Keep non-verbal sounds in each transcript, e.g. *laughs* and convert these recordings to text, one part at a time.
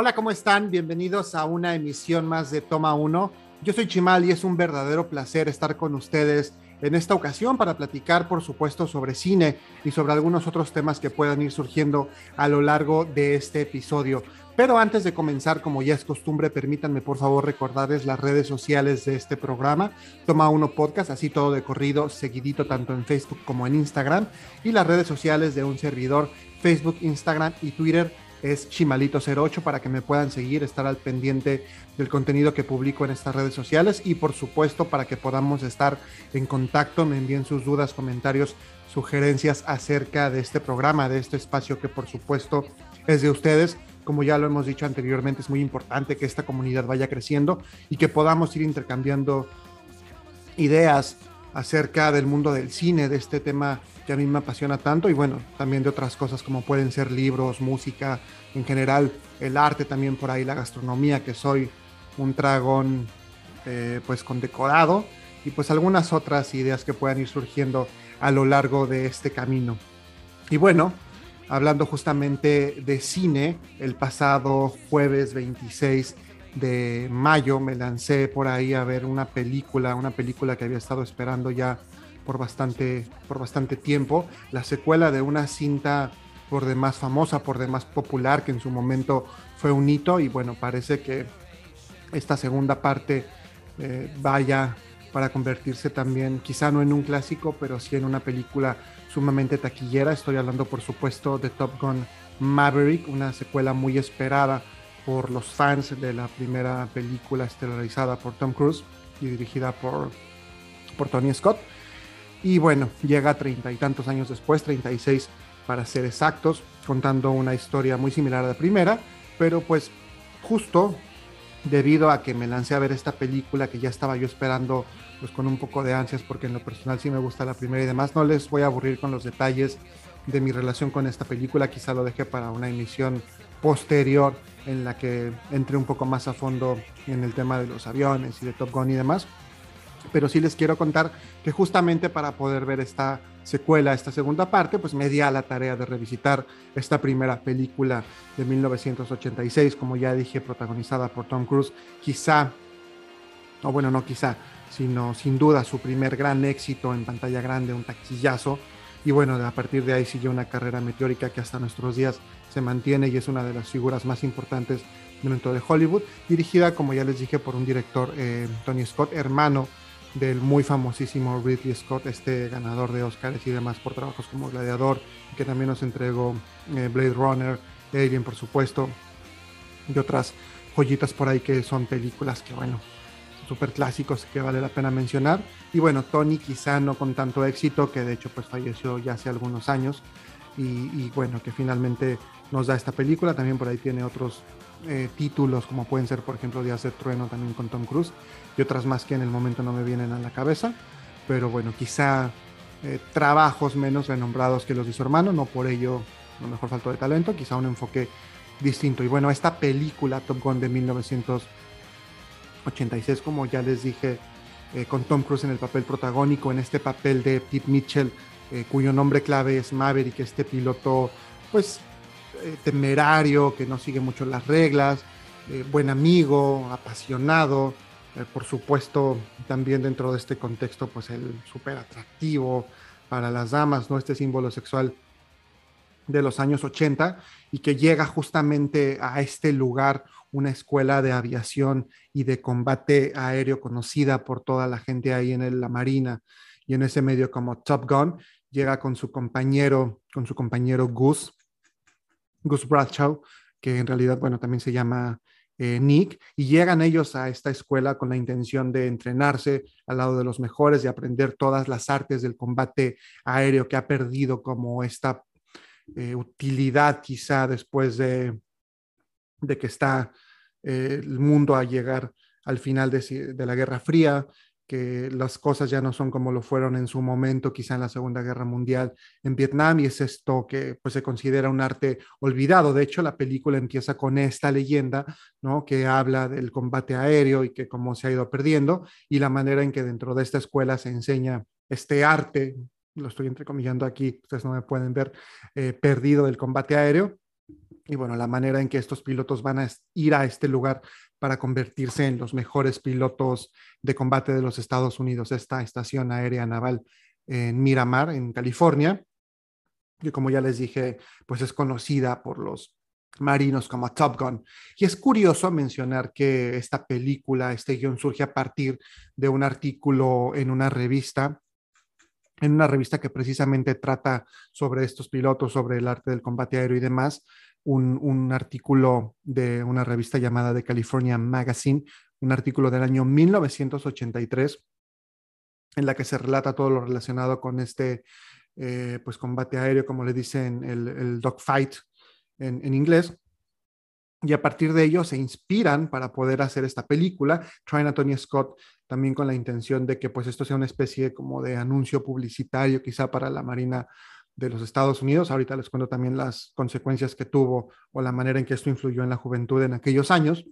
Hola, ¿cómo están? Bienvenidos a una emisión más de Toma 1. Yo soy Chimal y es un verdadero placer estar con ustedes en esta ocasión para platicar, por supuesto, sobre cine y sobre algunos otros temas que puedan ir surgiendo a lo largo de este episodio. Pero antes de comenzar, como ya es costumbre, permítanme por favor recordarles las redes sociales de este programa. Toma uno podcast, así todo de corrido, seguidito tanto en Facebook como en Instagram. Y las redes sociales de un servidor, Facebook, Instagram y Twitter es Chimalito08 para que me puedan seguir, estar al pendiente del contenido que publico en estas redes sociales y por supuesto para que podamos estar en contacto, me envíen sus dudas, comentarios, sugerencias acerca de este programa, de este espacio que por supuesto es de ustedes. Como ya lo hemos dicho anteriormente, es muy importante que esta comunidad vaya creciendo y que podamos ir intercambiando ideas acerca del mundo del cine, de este tema que a mí me apasiona tanto y bueno, también de otras cosas como pueden ser libros, música, en general el arte también por ahí, la gastronomía, que soy un dragón eh, pues condecorado y pues algunas otras ideas que puedan ir surgiendo a lo largo de este camino. Y bueno, hablando justamente de cine, el pasado jueves 26 de mayo me lancé por ahí a ver una película, una película que había estado esperando ya por bastante, por bastante tiempo, la secuela de una cinta por demás famosa, por demás popular, que en su momento fue un hito y bueno, parece que esta segunda parte eh, vaya para convertirse también, quizá no en un clásico, pero sí en una película sumamente taquillera. Estoy hablando, por supuesto, de Top Gun Maverick, una secuela muy esperada por los fans de la primera película estelarizada por Tom Cruise y dirigida por, por Tony Scott. Y bueno, llega treinta y tantos años después, 36 para ser exactos, contando una historia muy similar a la primera, pero pues justo debido a que me lancé a ver esta película que ya estaba yo esperando pues con un poco de ansias porque en lo personal sí me gusta la primera y demás, no les voy a aburrir con los detalles de mi relación con esta película, quizá lo deje para una emisión posterior en la que entre un poco más a fondo en el tema de los aviones y de Top Gun y demás pero sí les quiero contar que justamente para poder ver esta secuela, esta segunda parte, pues me di a la tarea de revisitar esta primera película de 1986, como ya dije, protagonizada por Tom Cruise, quizá, o bueno, no quizá, sino sin duda su primer gran éxito en pantalla grande, un taquillazo, y bueno, a partir de ahí siguió una carrera meteórica que hasta nuestros días se mantiene y es una de las figuras más importantes dentro de Hollywood, dirigida, como ya les dije, por un director, eh, Tony Scott, hermano del muy famosísimo Ridley Scott, este ganador de Oscars y demás por trabajos como Gladiador, que también nos entregó eh, Blade Runner, Alien por supuesto, y otras joyitas por ahí que son películas que bueno, súper clásicos que vale la pena mencionar. Y bueno, Tony quizá no con tanto éxito, que de hecho pues falleció ya hace algunos años, y, bueno, que finalmente nos da esta película, también por ahí tiene otros eh, títulos como pueden ser por ejemplo de hacer trueno también con Tom Cruise y otras más que en el momento no me vienen a la cabeza, pero bueno, quizá eh, trabajos menos renombrados que los de su hermano, no por ello a lo mejor faltó de talento, quizá un enfoque distinto. Y bueno, esta película Top Gun de 1986, como ya les dije, eh, con Tom Cruise en el papel protagónico, en este papel de Pete Mitchell, eh, cuyo nombre clave es Maverick, este piloto, pues, temerario, que no sigue mucho las reglas, buen amigo, apasionado, eh, por supuesto, también dentro de este contexto, pues el súper atractivo para las damas, ¿no? Este símbolo sexual de los años 80 y que llega justamente a este lugar, una escuela de aviación y de combate aéreo conocida por toda la gente ahí en la Marina y en ese medio como Top Gun, llega con su compañero, con su compañero Gus, Gus Bradshaw, que en realidad, bueno, también se llama eh, Nick, y llegan ellos a esta escuela con la intención de entrenarse al lado de los mejores, de aprender todas las artes del combate aéreo que ha perdido como esta eh, utilidad quizá después de, de que está eh, el mundo a llegar al final de, de la Guerra Fría, que las cosas ya no son como lo fueron en su momento, quizá en la Segunda Guerra Mundial en Vietnam, y es esto que pues, se considera un arte olvidado. De hecho, la película empieza con esta leyenda, ¿no? Que habla del combate aéreo y que cómo se ha ido perdiendo, y la manera en que dentro de esta escuela se enseña este arte, lo estoy entrecomillando aquí, ustedes no me pueden ver, eh, perdido del combate aéreo, y bueno, la manera en que estos pilotos van a ir a este lugar para convertirse en los mejores pilotos de combate de los Estados Unidos, esta estación aérea naval en Miramar, en California, que como ya les dije, pues es conocida por los marinos como Top Gun. Y es curioso mencionar que esta película, este guion surge a partir de un artículo en una revista en una revista que precisamente trata sobre estos pilotos, sobre el arte del combate aéreo y demás, un, artículo de una revista llamada The California Magazine, un artículo del año 1983, en la que se relata todo lo relacionado con este eh, pues combate aéreo, como le dicen, el, el dogfight en, en inglés y a partir de ello se inspiran para poder hacer esta película. Traen a Tony Scott también con la intención de que pues esto sea una especie como de anuncio publicitario quizá para la Marina de los Estados Unidos. Ahorita les cuento también las consecuencias que tuvo o la manera en que esto influyó en la juventud en aquellos años.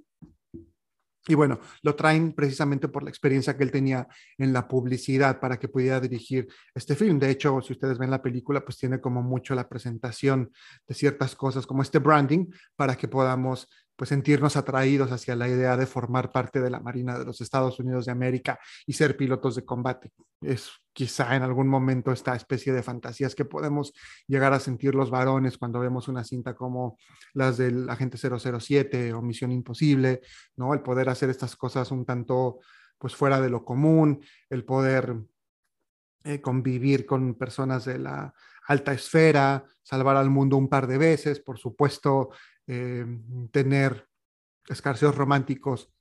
Y bueno, lo traen precisamente por la experiencia que él tenía en la publicidad para que pudiera dirigir este film. De hecho, si ustedes ven la película, pues tiene como mucho la presentación de ciertas cosas como este branding para que podamos pues sentirnos atraídos hacia la idea de formar parte de la Marina de los Estados Unidos de América y ser pilotos de combate. Es quizá en algún momento esta especie de fantasías que podemos llegar a sentir los varones cuando vemos una cinta como las del Agente 007 o Misión Imposible, ¿no? El poder hacer estas cosas un tanto pues fuera de lo común, el poder eh, convivir con personas de la alta esfera, salvar al mundo un par de veces, por supuesto, eh, tener escarceos románticos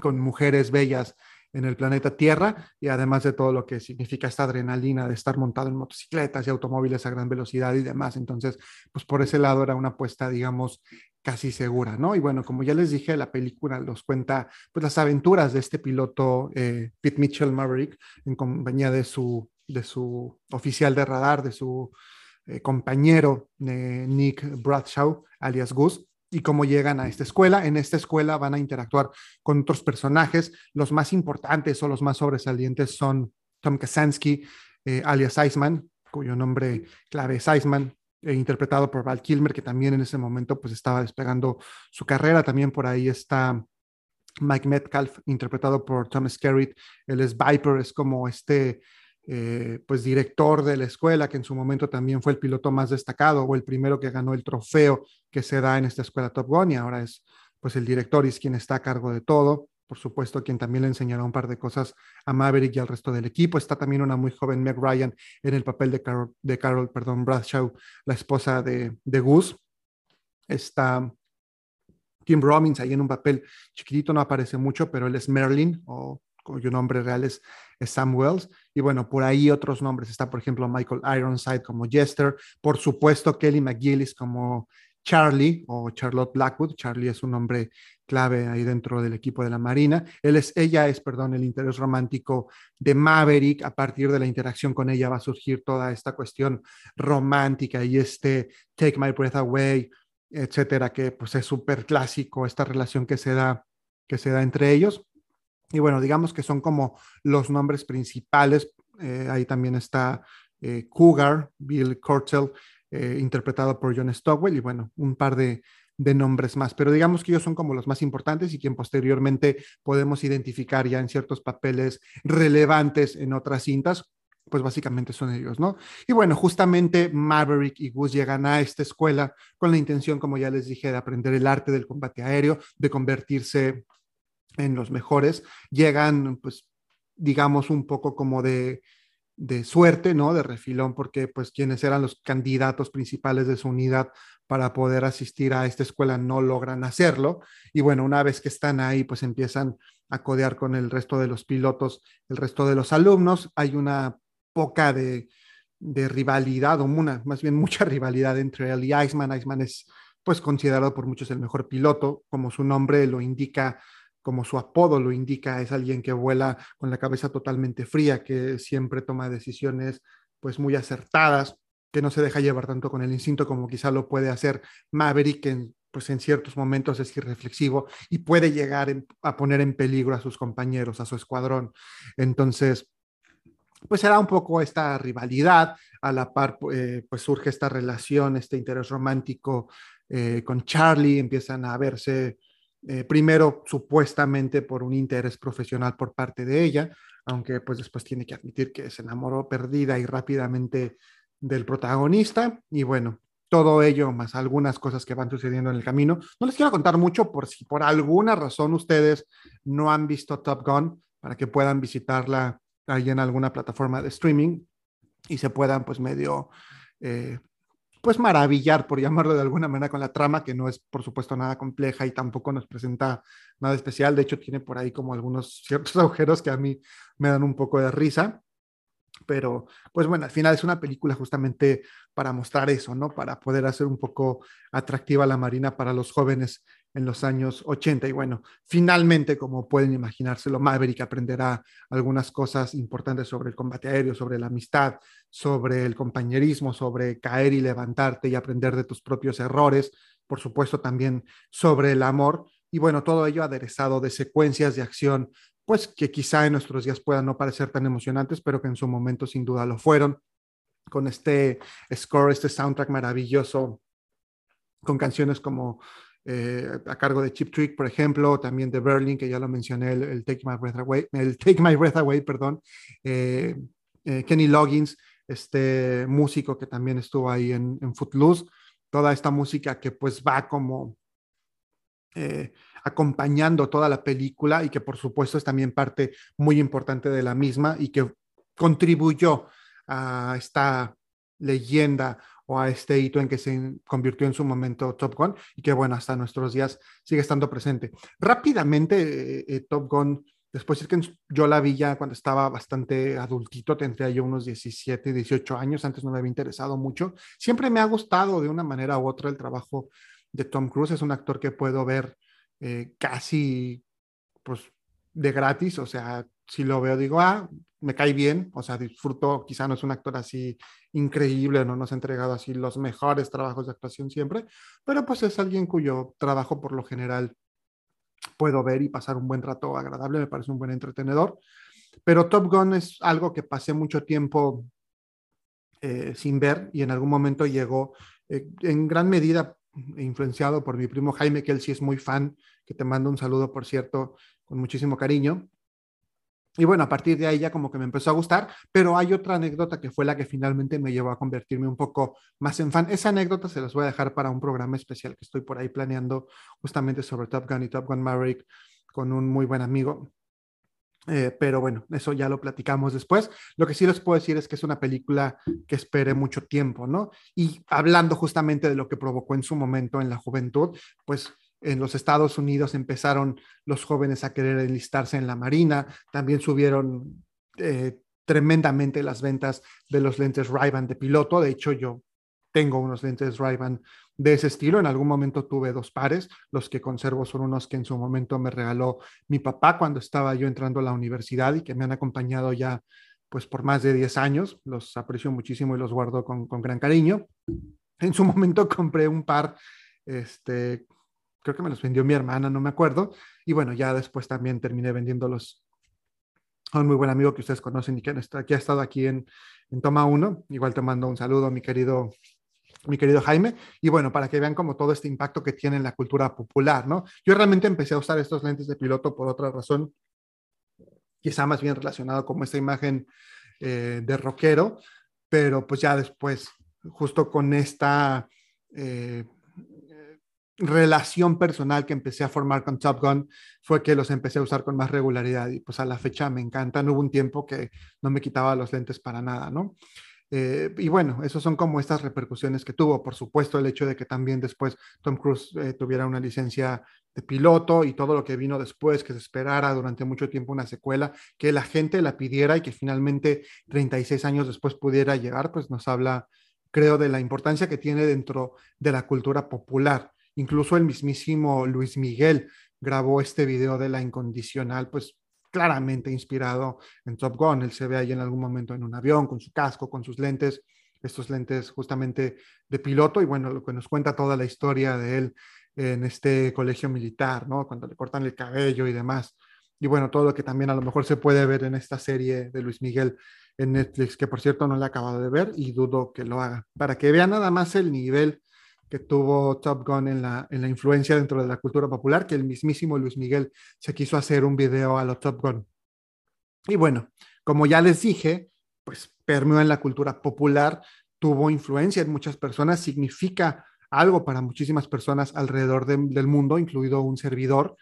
con mujeres bellas en el planeta Tierra y además de todo lo que significa esta adrenalina de estar montado en motocicletas y automóviles a gran velocidad y demás. Entonces, pues por ese lado era una apuesta, digamos, casi segura, ¿no? Y bueno, como ya les dije, la película nos cuenta pues las aventuras de este piloto eh, Pete Mitchell Maverick en compañía de su, de su oficial de radar, de su eh, compañero Nick Bradshaw, alias Gus, y cómo llegan a esta escuela. En esta escuela van a interactuar con otros personajes. Los más importantes o los más sobresalientes son Tom Kasansky, eh, alias Iceman, cuyo nombre clave es Iceman, eh, interpretado por Val Kilmer, que también en ese momento pues estaba despegando su carrera. También por ahí está Mike Metcalf, interpretado por Tom Skerritt. Él es Viper, es como este eh, pues director de la escuela, que en su momento también fue el piloto más destacado o el primero que ganó el trofeo que se da en esta escuela Top Gun y ahora es pues el director y es quien está a cargo de todo. Por supuesto, quien también le enseñará un par de cosas a Maverick y al resto del equipo. Está también una muy joven Meg Ryan en el papel de Carol, de Carol perdón, Bradshaw, la esposa de, de Gus. Está Tim Robbins ahí en un papel chiquitito, no aparece mucho, pero él es Merlin o cuyo nombre real es, Sam Wells. Y bueno, por ahí otros nombres. Está, por ejemplo, Michael Ironside como Jester. Por supuesto, Kelly McGillis como Charlie o Charlotte Blackwood. Charlie es un nombre clave ahí dentro del equipo de la Marina. Él es, ella es, perdón, el interés romántico de Maverick. A partir de la interacción con ella va a surgir toda esta cuestión romántica y este Take My Breath Away, etcétera, que pues es súper clásico esta relación que se da que se da entre ellos. Y bueno, digamos que son como los nombres principales. Eh, ahí también está eh, Cougar, Bill Cortell, eh, interpretado por John Stockwell, y bueno, un par de, de, nombres más. Pero digamos que ellos son como los más importantes y quien posteriormente podemos identificar ya en ciertos papeles relevantes en otras cintas, pues básicamente son ellos, ¿no? Y bueno, justamente Maverick y Gus llegan a esta escuela con la intención, como ya les dije, de aprender el arte del combate aéreo, de convertirse en los mejores, llegan, pues, digamos, un poco como de, de suerte, ¿no? De refilón, porque pues quienes eran los candidatos principales de su unidad para poder asistir a esta escuela no logran hacerlo. Y bueno, una vez que están ahí, pues empiezan a codear con el resto de los pilotos, el resto de los alumnos. Hay una poca de, de rivalidad, o una, más bien mucha *laughs* rivalidad entre él y Iceman. Iceman es pues considerado por muchos el mejor piloto, como su nombre lo indica, como su apodo lo indica, es alguien que vuela con la cabeza totalmente fría, que siempre toma decisiones pues muy acertadas, que no se deja llevar tanto con el instinto como quizá lo puede hacer Maverick, que pues en ciertos momentos es irreflexivo y puede llegar a poner en peligro a sus compañeros, a su escuadrón. Entonces, pues será un poco esta rivalidad, a la par eh, pues surge esta relación, este interés romántico eh, con Charlie, empiezan a verse eh, primero supuestamente por un interés profesional por parte de ella, aunque pues después tiene que admitir que se enamoró perdida y rápidamente del protagonista y bueno, todo ello más algunas cosas que van sucediendo en el camino. No les quiero contar mucho por si por alguna razón ustedes no han visto Top Gun para que puedan visitarla ahí en alguna plataforma de streaming y se puedan pues medio eh, pues maravillar, por llamarlo de alguna manera, con la trama, que no es por supuesto nada compleja y tampoco nos presenta nada especial. De hecho, tiene por ahí como algunos ciertos *laughs* agujeros que a mí me dan un poco de risa. Pero, pues bueno, al final es una película justamente para mostrar eso, ¿no? Para poder hacer un poco atractiva la Marina para los jóvenes en los años 80. Y bueno, finalmente, como pueden imaginárselo, Maverick aprenderá algunas cosas importantes sobre el combate aéreo, sobre la amistad, sobre el compañerismo, sobre caer y levantarte y aprender de tus propios errores, por supuesto también sobre el amor. Y bueno, todo ello aderezado de secuencias de acción, pues que quizá en nuestros días puedan no parecer tan emocionantes, pero que en su momento sin duda lo fueron, con este score, este soundtrack maravilloso, con canciones como eh, a cargo de Chip Trick, por ejemplo, también de Berlin, que ya lo mencioné, el, Take My Breath Away, el Take My Breath Away, perdón, eh, eh, Kenny Loggins, este músico que también estuvo ahí en, en Footloose, toda esta música que pues va como acompañando toda la película y que por supuesto es también parte muy importante de la misma y que contribuyó a esta leyenda o a este hito en que se convirtió en su momento Top Gun y que bueno, hasta nuestros días sigue estando presente. Rápidamente, eh, eh, Top Gun, después es que yo la vi ya cuando estaba bastante adultito, tendría yo unos 17, 18 años, antes no me había interesado mucho. Siempre me ha gustado de una manera u otra el trabajo de Tom Cruise, es un actor que puedo ver eh, casi pues de gratis, o sea, si lo veo digo, ah, me cae bien, o sea, disfruto, quizá no es un actor así increíble, no nos ha entregado así los mejores trabajos de actuación siempre, pero pues es alguien cuyo trabajo por lo general puedo ver y pasar un buen rato agradable, me parece un buen entretenedor. Pero Top Gun es algo que pasé mucho tiempo eh, sin ver y en algún momento llegó eh, en gran medida influenciado por mi primo Jaime, que él sí es muy fan, que te mando un saludo, por cierto, con muchísimo cariño. Y bueno, a partir de ahí ya como que me empezó a gustar, pero hay otra anécdota que fue la que finalmente me llevó a convertirme un poco más en fan. Esa anécdota se las voy a dejar para un programa especial que estoy por ahí planeando justamente sobre Top Gun y Top Gun Maverick con un muy buen amigo. Eh, pero bueno, eso ya lo platicamos después. Lo que sí les puedo decir es que es una película que esperé mucho tiempo, ¿no? Y hablando justamente de lo que provocó en su momento en la juventud, pues en los Estados Unidos empezaron los jóvenes a querer enlistarse en la Marina, también subieron eh, tremendamente las ventas de los lentes ray de piloto, de hecho yo tengo unos lentes ray de ese estilo, en algún momento tuve dos pares, los que conservo son unos que en su momento me regaló mi papá cuando estaba yo entrando a la universidad y que me han acompañado ya pues por más de 10 años, los aprecio muchísimo y los guardo con, con gran cariño. En su *laughs* momento compré un par este, creo que me los vendió mi hermana, no me acuerdo. Y bueno, ya después también terminé vendiéndolos a un muy buen amigo que ustedes conocen y que, ha estado aquí en, en Toma 1. Igual te mando un saludo, mi querido, mi querido Jaime. Y bueno, para que vean como todo este impacto que tiene en la cultura popular, ¿no? Yo realmente empecé a usar estos lentes de piloto por otra razón, quizá más bien relacionado con esta imagen eh, de rockero, pero pues ya después, justo con esta... Eh, relación personal que empecé a formar con Top Gun fue que los empecé a usar con más regularidad y pues a la fecha me encantan. Hubo un tiempo que no me quitaba los lentes para nada, ¿no? Eh, y bueno, esos son como estas repercusiones que tuvo. Por supuesto, el hecho de que también después Tom Cruise eh, tuviera una licencia de piloto y todo lo que vino después, que se esperara durante mucho tiempo una secuela, que la gente la pidiera y que finalmente 36 años después pudiera llegar, pues nos habla, creo, de la importancia que tiene dentro de la cultura popular. Incluso el mismísimo Luis Miguel grabó este video de la incondicional, pues claramente inspirado en Top Gun. Él se ve ahí en algún momento en un avión con su casco, con sus lentes, estos lentes justamente de piloto y bueno, lo que nos cuenta toda la historia de él en este colegio militar, ¿no? Cuando le cortan el cabello y demás. Y bueno, todo lo que también a lo mejor se puede ver en esta serie de Luis Miguel en Netflix, que por cierto no le he acabado de ver y dudo que lo haga, para que vean nada más el nivel que tuvo Top Gun en la, en la influencia dentro de la cultura popular, que el mismísimo Luis Miguel se quiso hacer un video a lo Top Gun. Y bueno, como ya les dije, pues permeó en la cultura popular, tuvo influencia en muchas personas, significa algo para muchísimas personas alrededor del mundo, incluido un servidor,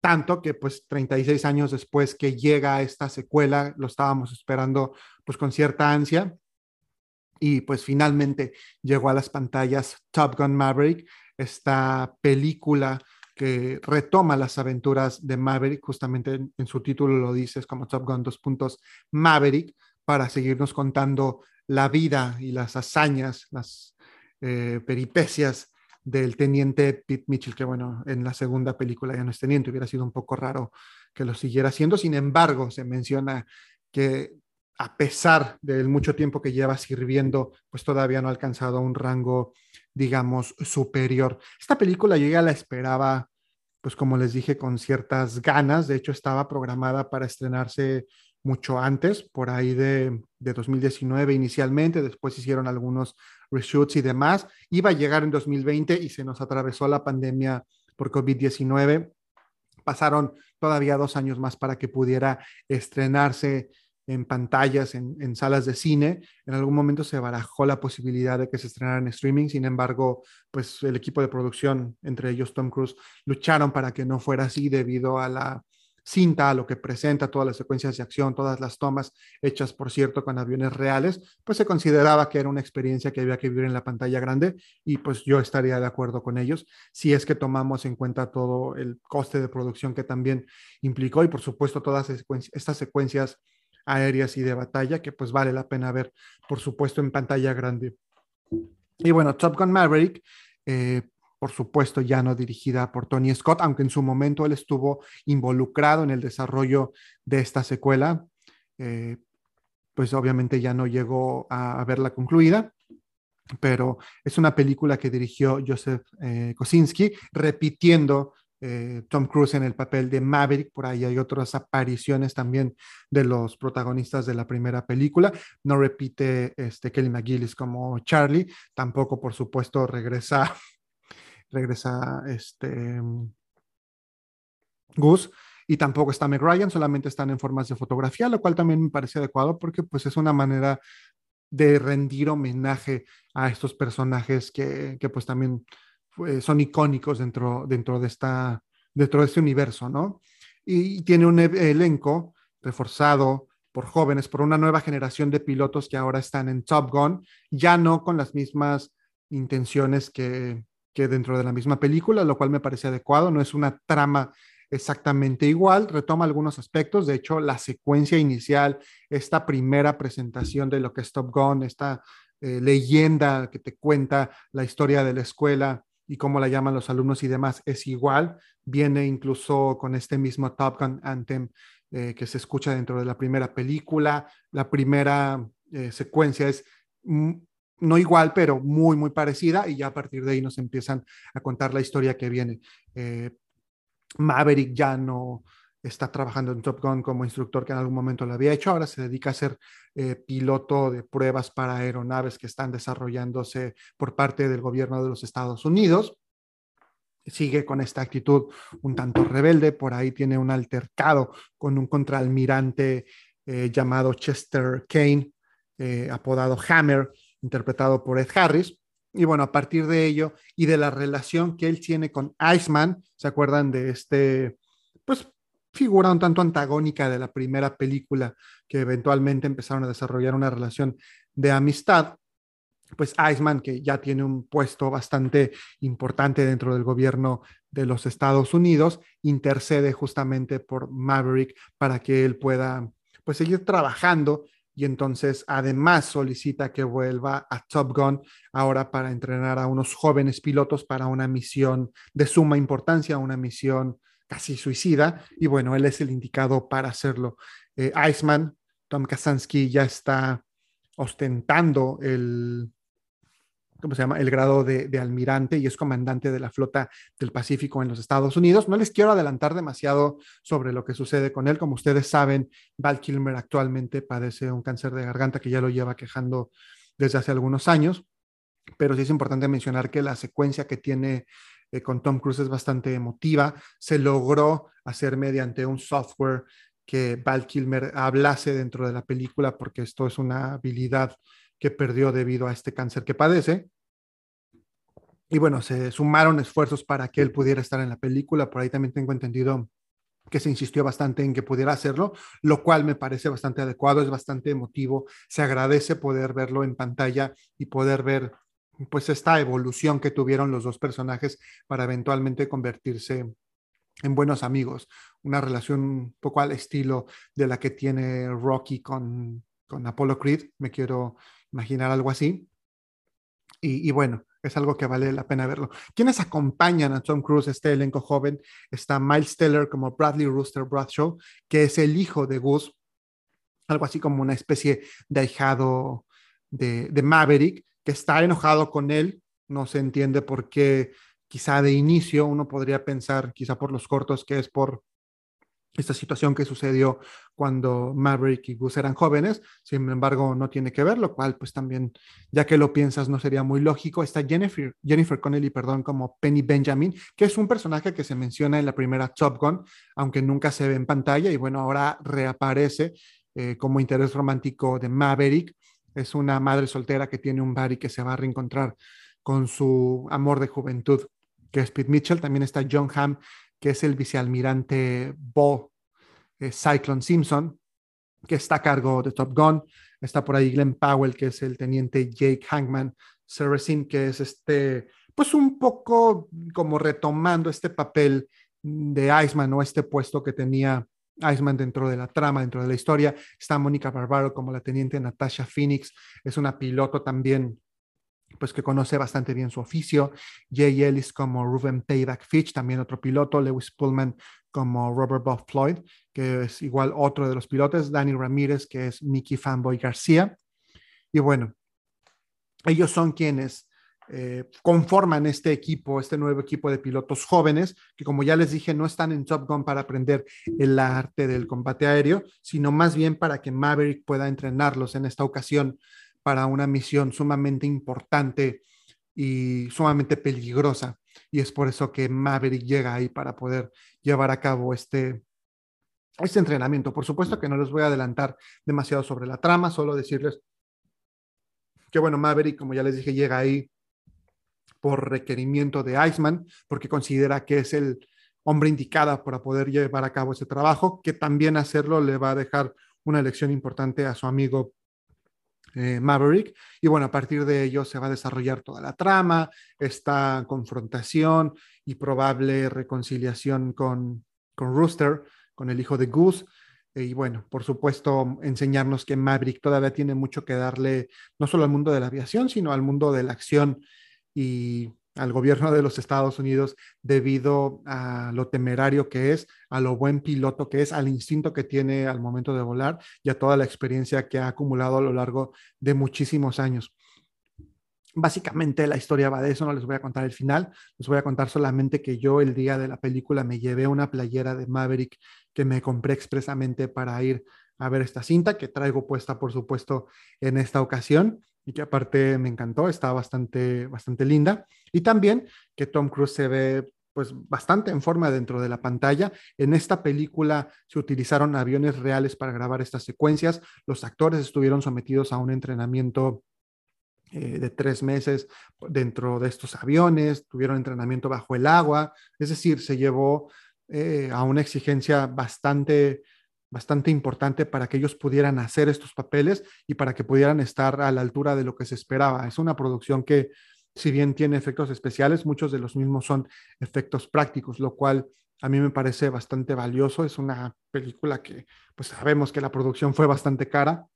tanto que pues 36 años después que llega esta secuela, lo estábamos esperando pues con cierta ansia y pues finalmente llegó a las pantallas Top Gun Maverick, esta película que retoma las aventuras de Maverick, justamente en, su título lo dices como Top Gun dos puntos Maverick, para seguirnos contando la vida y las hazañas, las eh, peripecias del teniente Pete Mitchell, que bueno, en la segunda película ya no es teniente, hubiera sido un poco raro que lo siguiera haciendo. Sin embargo, se menciona que a pesar del mucho tiempo que lleva sirviendo, pues todavía no ha alcanzado un rango, digamos, superior. Esta película yo ya la esperaba, pues como les dije, con ciertas ganas. De hecho, estaba programada para estrenarse mucho antes, por ahí de, de 2019 inicialmente, después hicieron algunos reshoots y demás. Iba a llegar en 2020 y se nos atravesó la pandemia por COVID-19. Pasaron todavía dos años más para que pudiera estrenarse en pantallas, en, salas de cine. En algún momento se barajó la posibilidad de que se estrenara en streaming, sin embargo, pues el equipo de producción, entre ellos Tom Cruise, lucharon para que no fuera así debido a la cinta, lo que presenta, todas las secuencias de acción, todas las tomas hechas, por cierto, con aviones reales, pues se consideraba que era una experiencia que había que vivir en la pantalla grande y pues yo estaría de acuerdo con ellos si es que tomamos en cuenta todo el coste de producción que también implicó y por supuesto todas estas secuencias aéreas y de batalla que pues vale la pena ver, por supuesto, en pantalla grande. Y bueno, Top Gun Maverick, eh, por supuesto, ya no dirigida por Tony Scott, aunque en su momento él estuvo involucrado en el desarrollo de esta secuela, eh, pues obviamente ya no llegó a, verla concluida, pero es una película que dirigió Joseph eh, Kosinski, repitiendo eh, Tom Cruise en el papel de Maverick, por ahí hay otras apariciones también de los protagonistas de la primera película. No repite este, Kelly McGillis como Charlie, tampoco por supuesto regresa *laughs* regresa este Gus y tampoco está Meg Ryan, solamente están en formas de fotografía, lo cual también me parece adecuado porque pues es una manera de rendir homenaje a estos personajes que, pues también son icónicos dentro, dentro, de esta, dentro de este universo, ¿no? Y tiene un e-, elenco reforzado por jóvenes, por una nueva generación de pilotos que ahora están en Top Gun, ya no con las mismas intenciones que, que dentro de la misma película, lo cual me parece adecuado. No es una trama exactamente igual, retoma algunos aspectos. De hecho, la secuencia inicial, esta primera presentación de lo que es Top Gun, esta eh, leyenda que te cuenta la historia de la escuela y cómo la llaman los alumnos y demás, es igual. Viene incluso con este mismo Top Gun Anthem eh, que se escucha dentro de la primera película. La primera eh, secuencia es no igual, pero muy, muy parecida, y ya a partir de ahí nos empiezan a contar la historia que viene. Eh, Maverick ya no está trabajando en Top Gun como instructor que en algún momento lo había hecho, ahora se dedica a ser eh, piloto de pruebas para aeronaves que están desarrollándose por parte del gobierno de los Estados Unidos. Sigue con esta actitud un tanto rebelde, por ahí tiene un altercado con un contraalmirante eh, llamado Chester Kane, apodado Hammer, interpretado por Ed Harris. Y bueno, a partir de ello y de la relación que él tiene con Iceman, ¿se acuerdan de este, pues, figura un tanto antagónica de la primera película que eventualmente empezaron a desarrollar una relación de amistad? Pues Iceman, que ya tiene un puesto bastante importante dentro del gobierno de los Estados Unidos, intercede justamente por Maverick para que él pueda pues seguir trabajando y entonces además solicita que vuelva a Top Gun ahora para entrenar a unos jóvenes pilotos para una misión de suma importancia, una misión casi suicida y bueno, él es el indicado para hacerlo. Eh, Iceman, Tom Kasansky ya está ostentando el, ¿cómo se llama? El grado de, almirante y es comandante de la flota del Pacífico en los Estados Unidos. No les quiero adelantar demasiado sobre lo que sucede con él. Como ustedes saben, Val Kilmer actualmente padece un cáncer de garganta que ya lo lleva quejando desde hace algunos años. pero sí es importante mencionar que la secuencia que tiene eh, con Tom Cruise es bastante emotiva. Se logró hacer mediante un software que Val Kilmer hablase dentro de la película, porque esto es una habilidad que perdió debido a este cáncer que padece. Y bueno, se sumaron esfuerzos para que él pudiera estar en la película. Por ahí también tengo entendido que se insistió bastante en que pudiera hacerlo, lo cual me parece bastante adecuado, es bastante emotivo. Se agradece poder verlo en pantalla y poder ver pues esta evolución que tuvieron los dos personajes para eventualmente convertirse en buenos amigos, una relación un poco al estilo de la que tiene Rocky con, con Apollo Creed, me quiero imaginar algo así. Y, bueno, es algo que vale la pena verlo. ¿Quiénes acompañan a Tom Cruise, este elenco joven? Está Miles Teller como Bradley Rooster Bradshaw, que es el hijo de Gus, algo así como una especie de ahijado de, de Maverick, que está enojado con él, no se entiende por qué, quizá de inicio uno podría pensar, quizá por los cortos, que es por esta situación que sucedió cuando Maverick y Gus eran jóvenes, sin embargo no tiene que ver, lo cual pues también, ya que lo piensas, no sería muy lógico. Está Jennifer, Jennifer Connelly, perdón, como Penny Benjamin, que es un personaje que se menciona en la primera Top Gun, aunque nunca se ve en pantalla y bueno, ahora reaparece eh, como interés romántico de Maverick. Es una madre soltera que tiene un bar y que se va a reencontrar con su amor de juventud, que es Pete Mitchell. También está John Hamm, que es el vicealmirante Bo eh, Cyclone Simpson, que está a cargo de Top Gun. Está por ahí Glenn Powell, que es el teniente Jake Hangman Ceresin, que es este, pues un poco como retomando este papel de Iceman o este puesto que tenía Iceman dentro de la trama, dentro de la historia. Está Mónica Barbaro como la teniente Natasha Phoenix, es una piloto también pues que conoce bastante bien su oficio. Jay Ellis como Ruben Payback Fitch, también otro piloto. Lewis Pullman como Robert Bob Floyd, que es igual otro de los pilotos. Danny Ramírez, que es Mickey Fanboy García. Y bueno, ellos son quienes eh, conforman este equipo, este nuevo equipo de pilotos jóvenes, que como ya les dije, no están en Top Gun para aprender el arte del combate aéreo, sino más bien para que Maverick pueda entrenarlos en esta ocasión para una misión sumamente importante y sumamente peligrosa. Y es por eso que Maverick llega ahí para poder llevar a cabo este, este entrenamiento. Por supuesto que no les voy a adelantar demasiado sobre la trama, solo decirles que, bueno, Maverick, como ya les dije, llega ahí por requerimiento de Iceman, porque considera que es el hombre indicado para poder llevar a cabo ese trabajo, que también hacerlo le va a dejar una lección importante a su amigo eh, Maverick. Y bueno, a partir de ello se va a desarrollar toda la trama, esta confrontación y probable reconciliación con, con Rooster, con el hijo de Goose. Y bueno, por supuesto, enseñarnos que Maverick todavía tiene mucho que darle, no solo al mundo de la aviación, sino al mundo de la acción y al gobierno de los Estados Unidos debido a lo temerario que es, a lo buen piloto que es, al instinto que tiene al momento de volar y a toda la experiencia que ha acumulado a lo largo de muchísimos años. Básicamente la historia va de eso, no les voy a contar el final, les voy a contar solamente que yo el día de la película me llevé una playera de Maverick que me compré expresamente para ir a ver esta cinta que traigo puesta por supuesto en esta ocasión y que aparte me encantó, está bastante, bastante linda. Y también que Tom Cruise se ve pues bastante en forma dentro de la pantalla. En esta película se utilizaron aviones reales para grabar estas secuencias. Los actores estuvieron sometidos a un entrenamiento eh, de tres meses dentro de estos aviones, tuvieron entrenamiento bajo el agua, es decir, se llevó eh, a una exigencia bastante bastante importante para que ellos pudieran hacer estos papeles y para que pudieran estar a la altura de lo que se esperaba. Es una producción que, si bien tiene efectos especiales, muchos de los mismos son efectos prácticos, lo cual a mí me parece bastante valioso. Es una película que, pues sabemos que la producción fue bastante cara.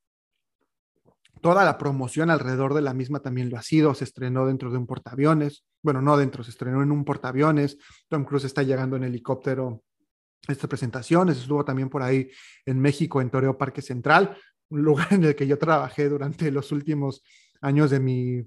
Toda la promoción alrededor de la misma también lo ha sido. Se estrenó dentro de un portaaviones. Bueno, no dentro, se estrenó en un portaaviones. Tom Cruise está llegando en helicóptero estas presentaciones, estuvo también por ahí en México, en Toreo Parque Central, un lugar *laughs* en el que yo trabajé durante los últimos años de mi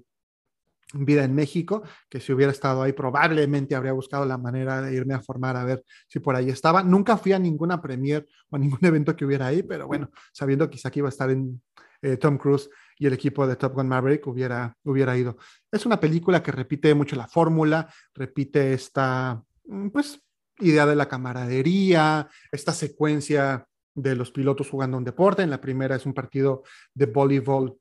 vida en México, que si hubiera estado ahí probablemente habría buscado la manera de irme a formar a ver si por ahí estaba. Nunca fui a ninguna premier o a ningún *laughs* evento que hubiera ahí, pero bueno, sabiendo quizá que iba a estar en, eh, Tom Cruise y el equipo de Top Gun Maverick hubiera, hubiera ido. Es una película que repite mucho la fórmula, repite esta, mm, pues, idea de la camaradería, esta secuencia de los pilotos jugando un deporte. En la primera es un partido de voleibol,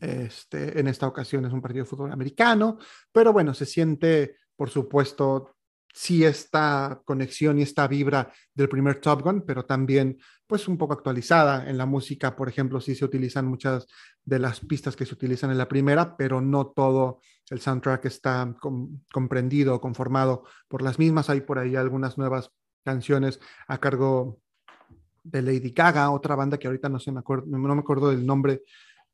este, en esta ocasión es un partido de fútbol americano, pero bueno, se siente, por supuesto, sí esta conexión y esta vibra del primer Top Gun, pero también pues un poco actualizada. En la música, por ejemplo, sí se utilizan muchas de las pistas que se utilizan en la primera, pero no todo el soundtrack está comprendido o conformado por las mismas. Hay por ahí algunas nuevas canciones a cargo de Lady Gaga, otra banda que ahorita no, se me acuerdo, no me acuerdo del nombre,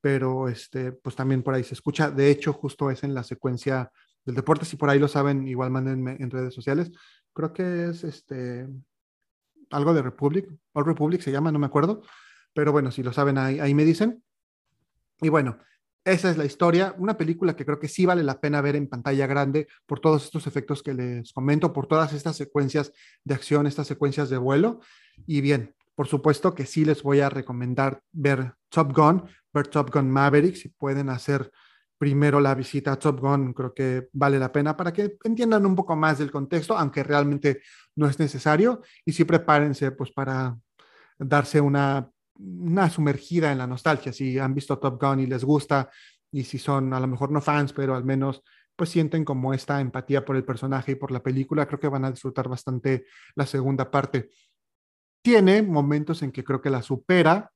pero este, pues también por ahí se escucha. De hecho, justo es en la secuencia del deporte. Si por ahí lo saben, igual mándenme en redes sociales. Creo que es este algo de Republic, All Republic se llama, no me acuerdo. Pero bueno, si lo saben, ahí, ahí me dicen. Y bueno, esa es la historia. Una película que creo que sí vale la pena ver en pantalla grande por todos estos efectos que les comento, por todas estas secuencias de acción, estas secuencias de vuelo. Y bien, por supuesto que sí les voy a recomendar ver Top Gun, ver Top Gun Maverick, si pueden hacer primero la visita a Top Gun, creo que vale la pena para que entiendan un poco más del contexto, aunque realmente no es necesario, y sí prepárense pues para darse una, una sumergida en la nostalgia, si han visto Top Gun y les gusta, y si son a lo mejor no fans, pero al menos pues sienten como esta empatía por el personaje y por la película, creo que van a disfrutar bastante la segunda parte. Tiene momentos en que creo que la supera,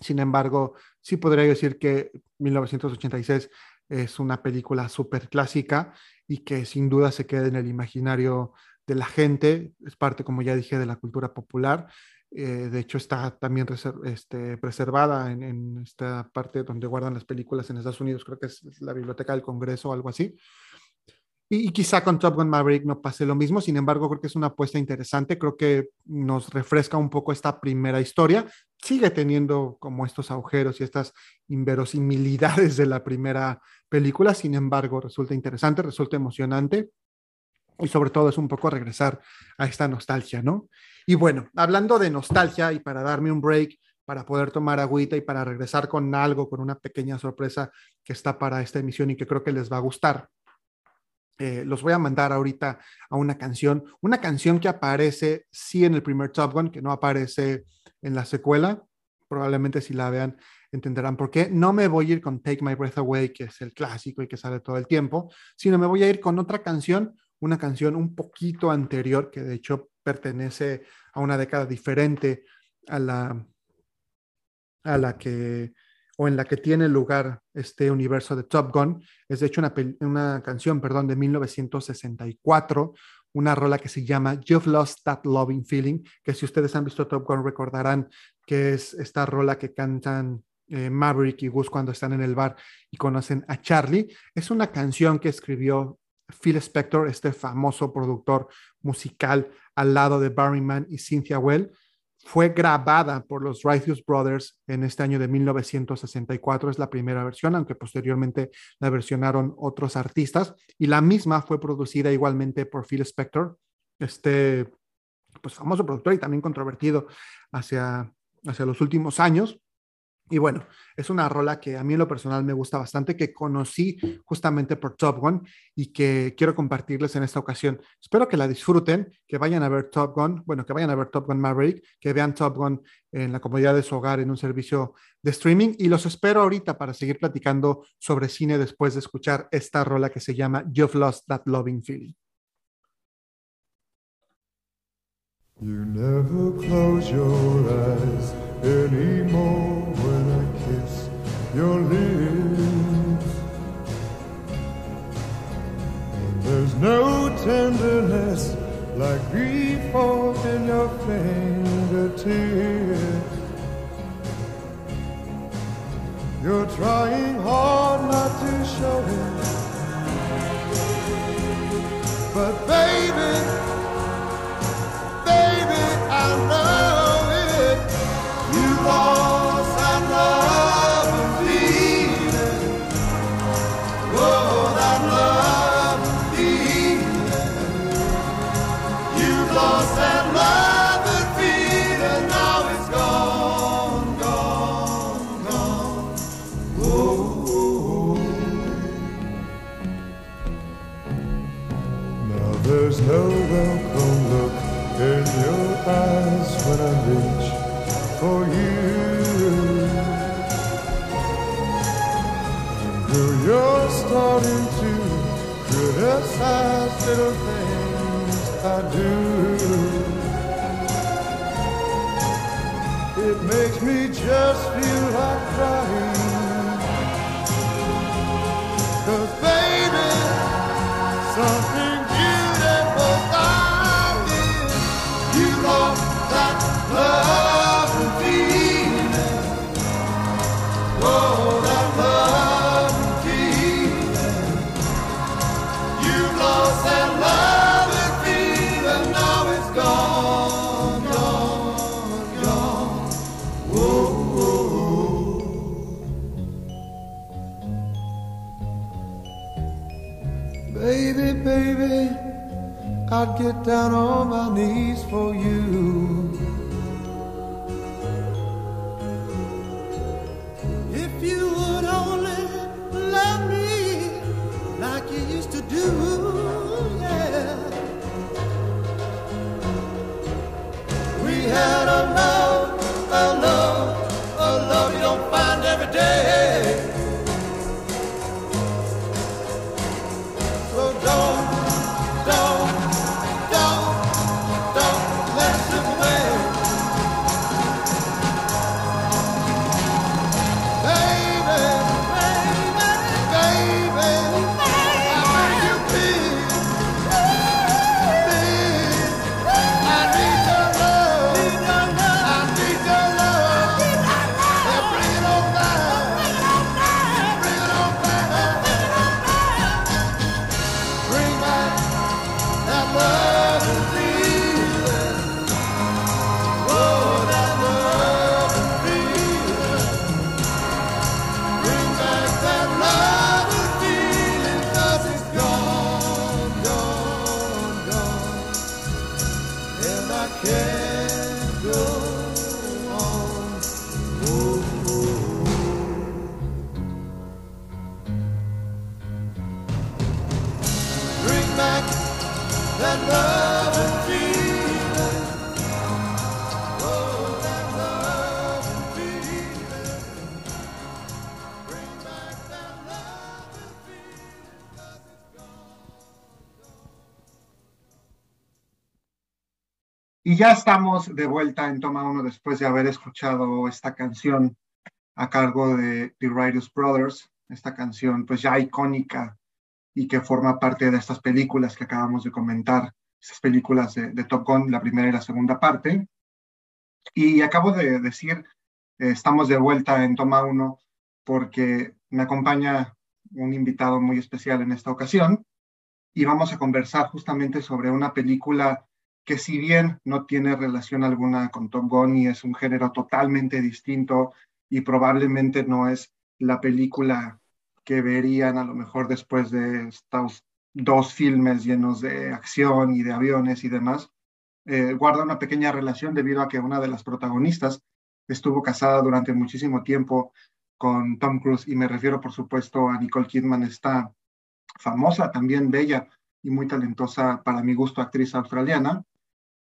sin embargo, sí podría decir que 1986 es una película súper clásica y que sin duda se queda en el imaginario de la gente, es parte, como ya dije, de la cultura popular. Eh, de hecho, está también este, preservada en, esta parte donde guardan las películas en Estados Unidos, creo que es la Biblioteca del Congreso o algo así. Y, quizá con Top Gun Maverick no pase lo mismo, sin embargo, creo que es una apuesta interesante, creo que nos refresca un poco esta primera historia, sigue teniendo como estos agujeros y estas inverosimilidades de la primera película, sin embargo, resulta interesante, resulta emocionante y sobre todo es un poco regresar a esta nostalgia, ¿no? Y bueno, hablando de nostalgia y para darme un break, para poder tomar agüita y para regresar con algo, con una pequeña sorpresa que está para esta emisión y que creo que les va a gustar. Eh, los voy a mandar ahorita a una canción, una canción que aparece sí en el primer Top Gun, que no aparece en la secuela. Probablemente si la vean entenderán por qué. No me voy a ir con Take My Breath Away, que es el clásico y que sale todo el tiempo, sino me voy a ir con otra canción, una canción un poquito anterior, que de hecho pertenece a una década diferente a la, a la que o en la que tiene lugar este universo de Top Gun. Es de hecho una, una canción, perdón, de 1964, una rola que se llama You've Lost That Loving Feeling, que si ustedes han visto Top Gun recordarán que es esta rola que cantan eh, Maverick y Gus cuando están en el bar y conocen a Charlie. Es una canción que escribió Phil Spector, este famoso productor musical al lado de Barry Mann y Cynthia Well fue grabada por los Righteous Brothers en este año de 1964, es la primera versión, aunque posteriormente la versionaron otros artistas, y la misma fue producida igualmente por Phil Spector, este pues, famoso productor y también controvertido hacia, hacia los últimos años. Y bueno, es una rola que a mí en lo personal me gusta bastante, que conocí justamente por Top Gun y que quiero compartirles en esta ocasión. Espero que la disfruten, que vayan a ver Top Gun, bueno, que vayan a ver Top Gun Maverick, que vean Top Gun en la comodidad de su hogar en un servicio de streaming y los espero ahorita para seguir platicando sobre cine después de escuchar esta rola que se llama You've Lost That Loving Feeling. You never close your eyes anymore your lips. There's no tenderness like grief in your fingertips. You're trying hard not to show it. But baby, There's for you. Girl, you're starting to criticize little things I do. It makes me just feel like get down on my knees for Y ya estamos de vuelta en Toma Uno después de haber escuchado esta canción a cargo de The Righteous Brothers, esta canción pues ya icónica y que forma parte de estas películas que acabamos de comentar, estas películas de, de Top Gun, la primera y la segunda parte. Y acabo de decir, eh, estamos de vuelta en Toma Uno porque me acompaña un invitado muy especial en esta ocasión y vamos a conversar justamente sobre una película que si bien no tiene relación alguna con Top Gun es un género totalmente distinto y probablemente no es la película que verían a lo mejor después de estos dos filmes llenos de acción y de aviones y demás, eh, guarda una pequeña relación debido a que una de las protagonistas estuvo casada durante muchísimo tiempo con Tom Cruise y me refiero por supuesto a Nicole Kidman, esta famosa, también bella y muy talentosa para mi gusto actriz australiana.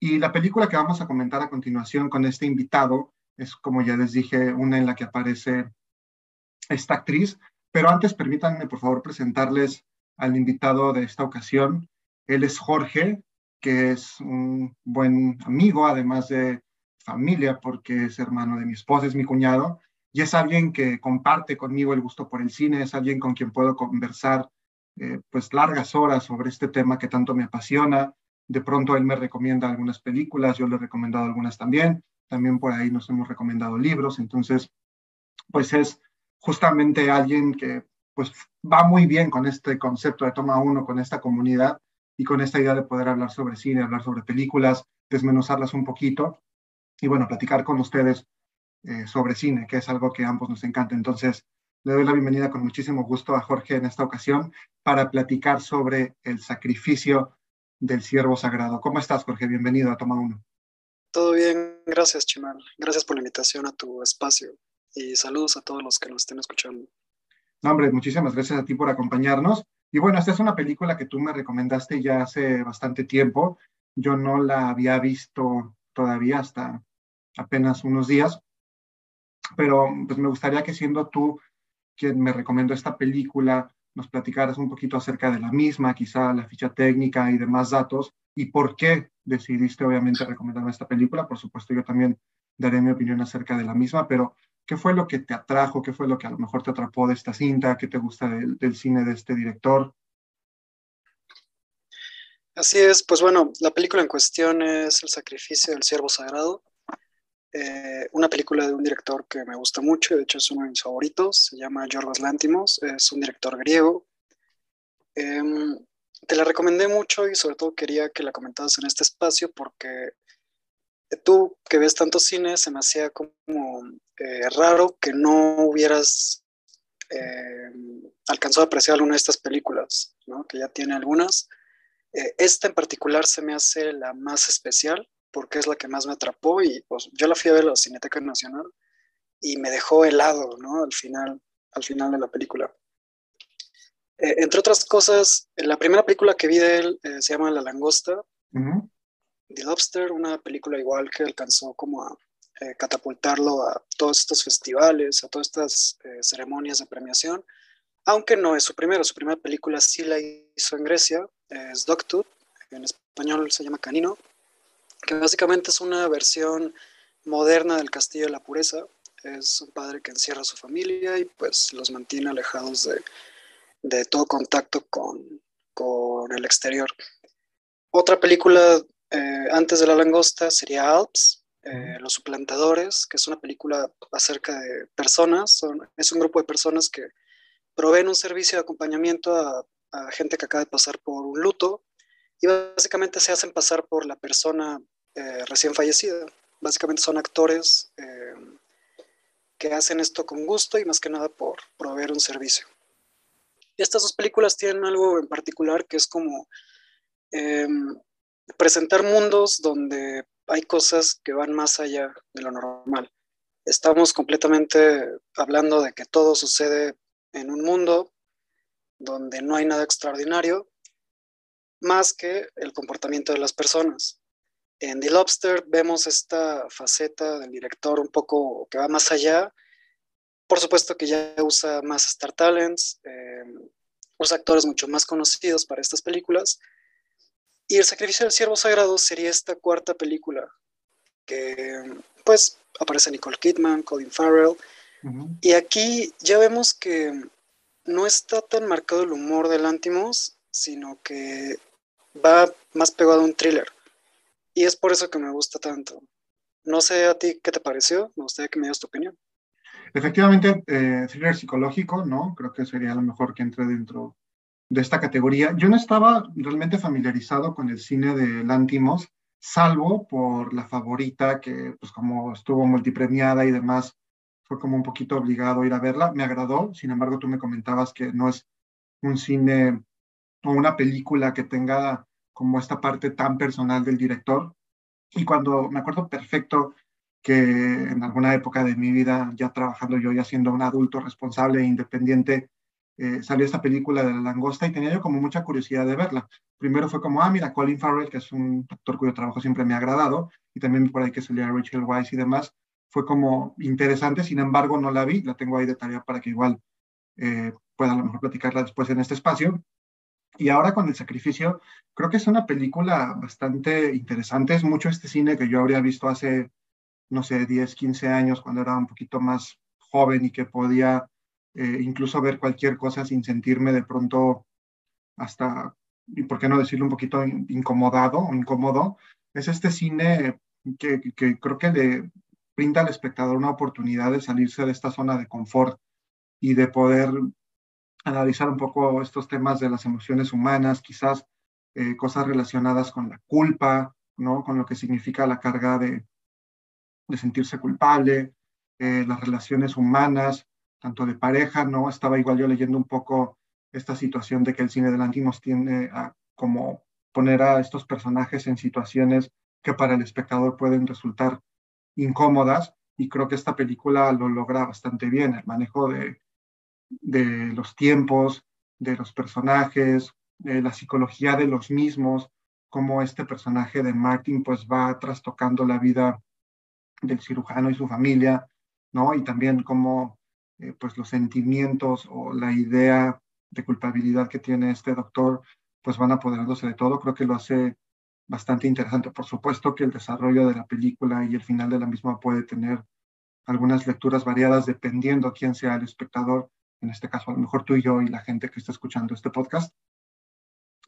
Y la película que vamos a comentar a continuación con este invitado es, como ya les dije, una en la que aparece esta actriz. Pero antes permítanme, por favor, presentarles al invitado de esta ocasión. Él es Jorge, que es un buen amigo, además de familia, porque es hermano de mi esposa, es mi cuñado, y es alguien que comparte conmigo el gusto por el cine, es alguien con quien puedo conversar eh, pues largas horas sobre este tema que tanto me apasiona. De pronto él me recomienda algunas películas, yo le he recomendado algunas también, también por ahí nos hemos recomendado libros, entonces pues es justamente alguien que pues va muy bien con este concepto de toma uno, con esta comunidad y con esta idea de poder hablar sobre cine, hablar sobre películas, desmenuzarlas un poquito y bueno, platicar con ustedes eh, sobre cine, que es algo que a ambos nos encanta. Entonces, le doy la bienvenida con muchísimo gusto a Jorge en esta ocasión para platicar sobre el sacrificio del siervo sagrado. ¿Cómo estás, Jorge? Bienvenido a Toma Uno. Todo bien, gracias, Chimal. Gracias por la invitación a tu espacio y saludos a todos los que nos estén escuchando. No, hombre, muchísimas gracias a ti por acompañarnos. Y bueno, esta es una película que tú me recomendaste ya hace bastante tiempo. Yo no la había visto todavía hasta apenas unos días, pero pues me gustaría que siendo tú quien me recomendó esta película, nos platicaras un poquito acerca de la misma, quizá la ficha técnica y demás datos, y por qué decidiste obviamente recomendarme esta película. Por supuesto, yo también daré mi opinión acerca de la misma, pero ¿qué fue lo que te atrajo? ¿Qué fue lo que a lo mejor te atrapó de esta cinta? ¿Qué te gusta del, del cine de este director? Así es, pues bueno, la película en cuestión es El sacrificio del siervo sagrado, eh, una película de un director que me gusta mucho, de hecho es uno de mis favoritos, se llama Yorgos Lantimos, es un director griego. Em, te la recomendé mucho y sobre todo quería que la comentaras en este espacio porque tú que ves tanto cine se me hacía como eh, raro que no hubieras eh, alcanzado a apreciar alguna de estas películas, ¿no? que ya tiene algunas. Eh, esta en particular se me hace la más especial porque es la que más me atrapó y pues yo la fui a ver a la Cineteca Nacional y me dejó helado, ¿no? Al final, al final de la película. Eh, entre otras cosas, la primera película que vi de él eh, se llama La Langosta, Uh -huh. The Lobster, una película igual que alcanzó como a eh, catapultarlo a todos estos festivales, a todas estas eh, ceremonias de premiación, aunque no es su primera, su primera película sí la hizo en Grecia, es Dogtooth, en español se llama Canino, que básicamente es una versión moderna del Castillo de la Pureza. Es un padre que encierra a su familia y pues los mantiene alejados de, de todo contacto con, con, el exterior. Otra película eh, antes de La Langosta sería Alps, eh, Los Suplantadores, que es una película acerca de personas, son, es un grupo de personas que proveen un servicio de acompañamiento a, a gente que acaba de pasar por un luto y básicamente se hacen pasar por la persona eh, recién fallecida. Básicamente son actores eh, que hacen esto con gusto y más que nada por proveer un servicio. Estas dos películas tienen algo en particular que es como eh, presentar mundos donde hay cosas que van más allá de lo normal. Estamos completamente hablando de que todo sucede en un mundo donde no hay nada extraordinario más que el comportamiento de las personas. En The Lobster vemos esta faceta del director un poco que va más allá. Por supuesto que ya usa más Star Talents, eh, usa actores mucho más conocidos para estas películas. Y El sacrificio del siervo sagrado sería esta cuarta película que pues aparece Nicole Kidman, Colin Farrell. Uh -huh. Y aquí ya vemos que no está tan marcado el humor de Lantimos, sino que va más pegado a un thriller. Y es por eso que me gusta tanto. No sé a ti qué te pareció, me gustaría que me dieras tu opinión. Efectivamente, eh, thriller psicológico, ¿no? Creo que sería lo mejor que entre dentro de esta categoría. Yo no estaba realmente familiarizado con el cine de Lantimos, salvo por la favorita, que pues como estuvo multipremiada y demás, fue como un poquito obligado a ir a verla. Me agradó, sin embargo, tú me comentabas que no es un cine o una película que tenga como esta parte tan personal del director. Y cuando me acuerdo perfecto que en alguna época de mi vida, ya trabajando yo, ya siendo un adulto responsable e independiente, eh, salió esta película de La Langosta y tenía yo como mucha curiosidad de verla. Primero fue como, ah, mira, Colin Farrell, que es un actor cuyo trabajo siempre me ha agradado, y también por ahí que salía Rachel Weisz y demás, fue como interesante, sin embargo no la vi, la tengo ahí de tarea para que igual eh, pueda a lo mejor platicarla después en este espacio. Y ahora con el sacrificio, creo que es una película bastante interesante. Es mucho este cine que yo habría visto hace, no sé, 10, 15 años, cuando era un poquito más joven y que podía eh, incluso ver cualquier cosa sin sentirme de pronto hasta, y por qué no decirlo, un poquito incomodado o incómodo. Es este cine que, que creo que le brinda al espectador una oportunidad de salirse de esta zona de confort y de poder analizar un poco estos temas de las emociones humanas, quizás eh, cosas relacionadas con la culpa, ¿no? Con lo que significa la carga de, de sentirse culpable, eh, las relaciones humanas, tanto de pareja, ¿no? Estaba igual yo leyendo un poco esta situación de que el cine de Lantimos tiene a como poner a estos personajes en situaciones que para el espectador pueden resultar incómodas y creo que esta película lo logra bastante bien, el manejo de, de los tiempos, de los personajes, de la psicología de los mismos, cómo este personaje de Martin pues va trastocando la vida del cirujano y su familia, ¿no? Y también cómo eh, pues los sentimientos o la idea de culpabilidad que tiene este doctor pues van apoderándose de todo. Creo que lo hace bastante interesante. Por supuesto que el desarrollo de la película y el final de la misma puede tener algunas lecturas variadas dependiendo quién sea el espectador, en este caso a lo mejor tú y yo y la gente que está escuchando este podcast.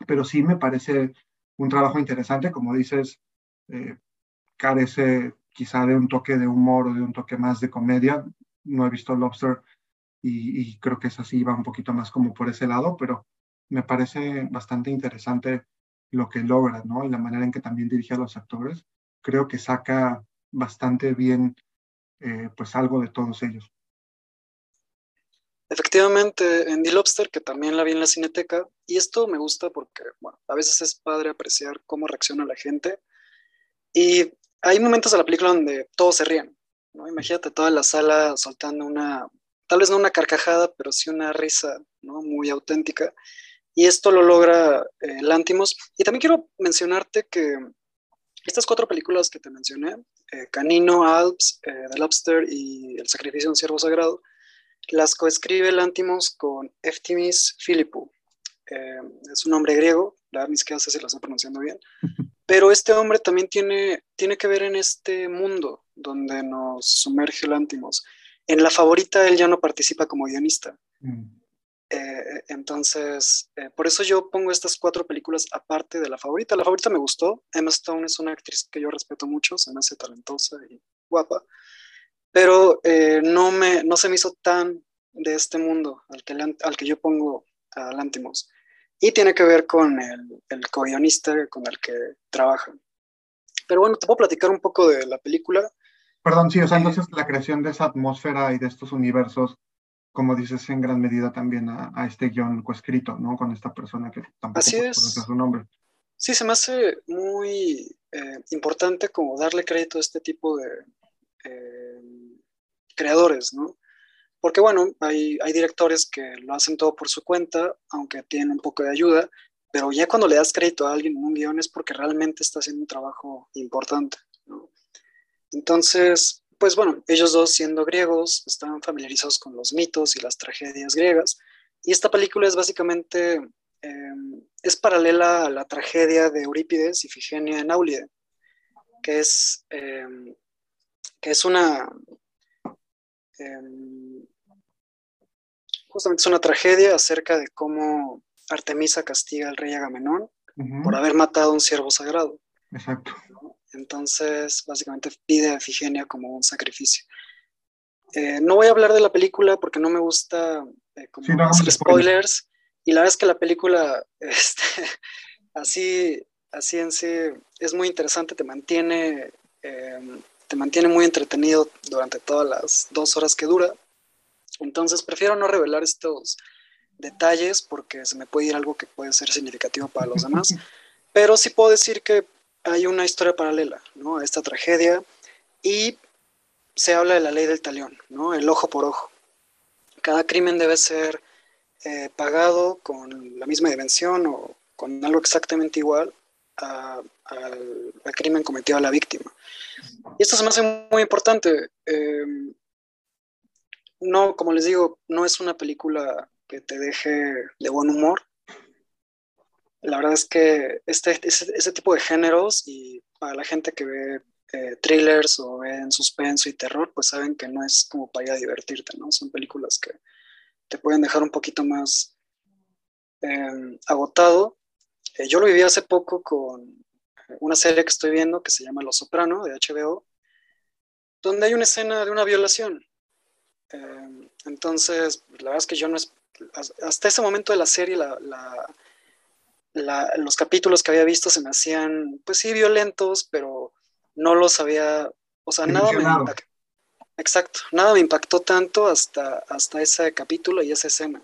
Pero sí me parece un trabajo interesante, como dices, eh, carece quizá de un toque de humor o de un toque más de comedia. No he visto Lobster y, creo que es así, va un poquito más como por ese lado, pero me parece bastante interesante lo que logra, ¿no? Y la manera en que también dirige a los actores. Creo que saca bastante bien, eh, pues, algo de todos ellos. Efectivamente, en The Lobster, que también la vi en la cineteca, y esto me gusta porque, bueno, a veces es padre apreciar cómo reacciona la gente. Y hay momentos de la película donde todos se ríen, ¿no? Imagínate toda la sala soltando una, tal vez no una carcajada, pero sí una risa, ¿no? Muy auténtica. Y esto lo logra eh, Lantimos. Y también quiero mencionarte que estas cuatro películas que te mencioné, eh, Canino, Alps, eh, The Lobster y El sacrificio de un ciervo sagrado, las coescribe Lantimos con Eftimis Philippou. Eh, es un hombre griego, la verdad siquiera sé si lo estoy pronunciando bien, *laughs* pero este hombre también tiene, tiene que ver en este mundo donde nos sumerge Lantimos. En la favorita él ya no participa como guionista. Mm. Eh, entonces, eh, por eso yo pongo estas cuatro películas aparte de la favorita. La favorita me gustó. Emma Stone es una actriz que yo respeto mucho, se me hace talentosa y guapa, pero eh, no, me, no se me hizo tan de este mundo al que, le- al que yo pongo a Lantimos. Y tiene que ver con el, el co-guionista con el que trabaja. Pero bueno, te puedo platicar un poco de la película. Perdón, sí, o sea, Eh, entonces la creación de esa atmósfera y de estos universos, como dices, en gran medida también a, a este guion coescrito, ¿no? Con esta persona que tampoco Así es. su nombre. Sí, se me hace muy eh, importante como darle crédito a este tipo de eh, creadores, ¿no? Porque bueno, hay, directores que lo hacen todo por su cuenta, aunque tienen un poco de ayuda, pero ya cuando le das crédito a alguien en un guion es porque realmente está haciendo un trabajo importante, ¿no? Entonces, pues bueno, ellos dos siendo griegos están familiarizados con los mitos y las tragedias griegas, y esta película es básicamente eh, es paralela a la tragedia de Eurípides y Figenia en Áulide, que es, eh, que es una eh, justamente es una tragedia acerca de cómo Artemisa castiga al rey Agamenón por haber matado a un ciervo sagrado. Exacto. ¿no? Entonces, básicamente pide a Figenia como un sacrificio. Eh, no voy a hablar de la película porque no me gusta eh, como Sí, no hagamos hacer spoilers. spoilers. Y la verdad es que la película, *laughs* este, así, así en sí, es muy interesante, te mantiene, eh, te mantiene muy entretenido durante todas las dos horas que dura. Entonces prefiero no revelar estos detalles porque se me puede ir algo que puede ser significativo para los demás. *laughs* Pero sí puedo decir que hay una historia paralela ¿no? a esta tragedia y se habla de la ley del talión, ¿no? el ojo por ojo. Cada crimen debe ser eh, pagado con la misma dimensión o con algo exactamente igual a- al, crimen cometido a la víctima. Y esto se me hace muy importante. eh, no, como les digo, no es una película que te deje de buen humor. La verdad es que este, ese, ese tipo de géneros y para la gente que ve eh, thrillers o ve en suspenso y terror, pues saben que no es como para ir a divertirte, ¿no? Son películas que te pueden dejar un poquito más eh, agotado. Eh, yo lo viví hace poco con una serie que estoy viendo que se llama Los Soprano de HBO, donde hay una escena de una violación. Eh, entonces, la verdad es que yo no es, hasta ese momento de la serie, la, la, la, los capítulos que había visto se me hacían, pues sí, violentos, pero no los había, o sea, nada me impactó. Exacto, nada me impactó tanto hasta, hasta ese capítulo y esa escena.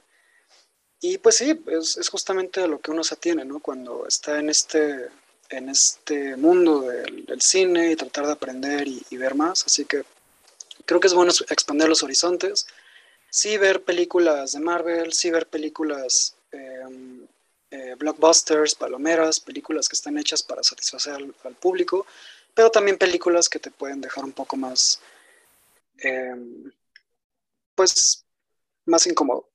Y pues sí, es, es justamente a lo que uno se atiene, ¿no? Cuando está en este, en este mundo del, cine y tratar de aprender y, ver más. Así que creo que es bueno expandir los horizontes. Sí ver películas de Marvel, sí ver películas em, eh, blockbusters, palomeras, películas que están hechas para satisfacer al, al, público, pero también películas que te pueden dejar un poco más, em, pues, más incómodo.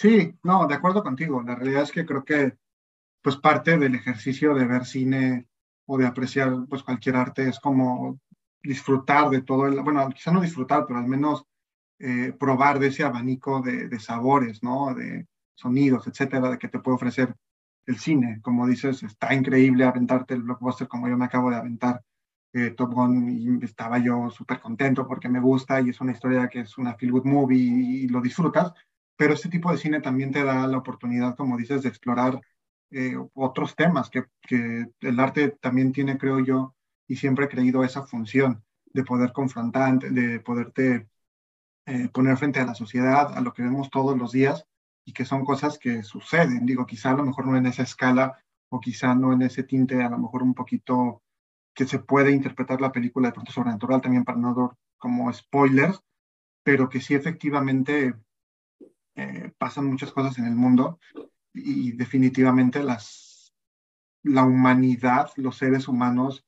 Sí, no, de acuerdo contigo. La realidad es que creo que, pues, parte del ejercicio de ver cine o de apreciar, pues, cualquier arte es como disfrutar de todo el, bueno, quizá no disfrutar, pero al menos eh, probar de ese abanico de, sabores, ¿no? De sonidos, etcétera, de que te puede ofrecer el cine. Como dices, está increíble aventarte el blockbuster como yo me acabo de aventar eh, Top Gun y estaba yo súper contento porque me gusta y es una historia que es una feel good movie y lo disfrutas, pero este tipo de cine también te da la oportunidad, como dices, de explorar eh, otros temas que, el arte también tiene, creo yo, y siempre he creído esa función de poder confrontar, de poderte eh, poner frente a la sociedad, a lo que vemos todos los días y que son cosas que suceden. Digo, quizá a lo mejor no en esa escala o quizá no en ese tinte, a lo mejor un poquito que se puede interpretar la película de pronto sobrenatural también para no dar como spoilers, pero que sí efectivamente eh, pasan muchas cosas en el mundo y definitivamente las, la humanidad, los seres humanos,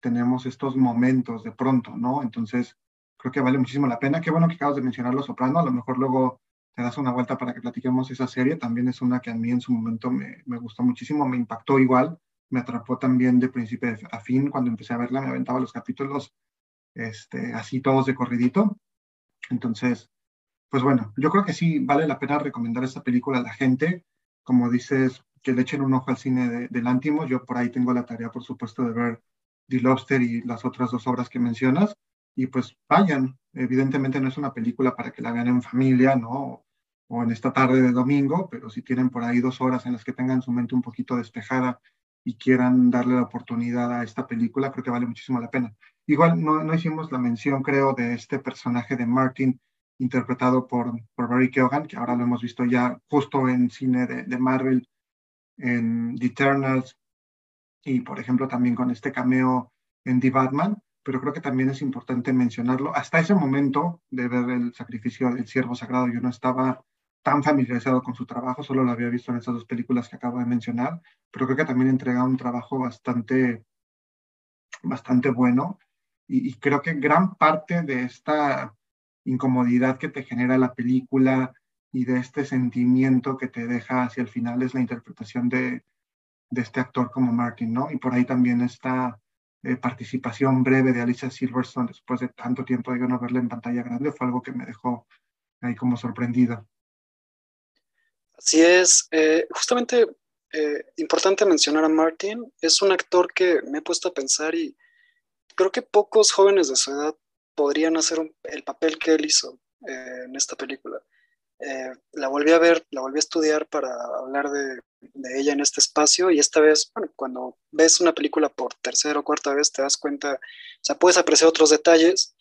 tenemos estos momentos de pronto, ¿no? Entonces, creo que vale muchísimo la pena. Qué bueno que acabas de mencionar Los Soprano, a lo mejor luego te das una vuelta para que platiquemos esa serie. También es una que a mí en su momento me, me gustó muchísimo, me impactó igual, me atrapó también de principio a fin. Cuando empecé a verla, me aventaba los capítulos este, así todos de corridito. Entonces, pues bueno, yo creo que sí vale la pena recomendar esta película a la gente. Como dices, que le echen un ojo al cine de, de Lántimos. Yo por ahí tengo la tarea, por supuesto, de ver The Lobster y las otras dos obras que mencionas. Y pues vayan, evidentemente no es una película para que la vean en familia, ¿no? O en esta tarde de domingo, pero si tienen por ahí dos horas en las que tengan su mente un poquito despejada y quieran darle la oportunidad a esta película, creo que vale muchísimo la pena. Igual no, no hicimos la mención, creo, de este personaje de Martin, interpretado por, por Barry Keoghan, que ahora lo hemos visto ya justo en cine de, de Marvel, en The Eternals, y por ejemplo también con este cameo en The Batman, pero creo que también es importante mencionarlo. Hasta ese momento de ver el sacrificio del siervo sagrado, yo no estaba tan familiarizado con su trabajo, solo lo había visto en esas dos películas que acabo de mencionar, pero creo que también entrega un trabajo bastante, bastante bueno y, y creo que gran parte de esta incomodidad que te genera la película y de este sentimiento que te deja hacia el final es la interpretación de, de este actor como Martin, ¿no? Y por ahí también esta eh, participación breve de Alicia Silverstone después de tanto tiempo de yo no verla en pantalla grande fue algo que me dejó ahí como sorprendido. Así es, eh, justamente eh, importante mencionar a Martin, es un actor que me he puesto a pensar y creo que pocos jóvenes de su edad podrían hacer un, el papel que él hizo eh, en esta película. Eh, la volví a ver, la volví a estudiar para hablar de, de, ella en este espacio y esta vez, bueno, cuando ves una película por tercera o cuarta vez te das cuenta, o sea, puedes apreciar otros detalles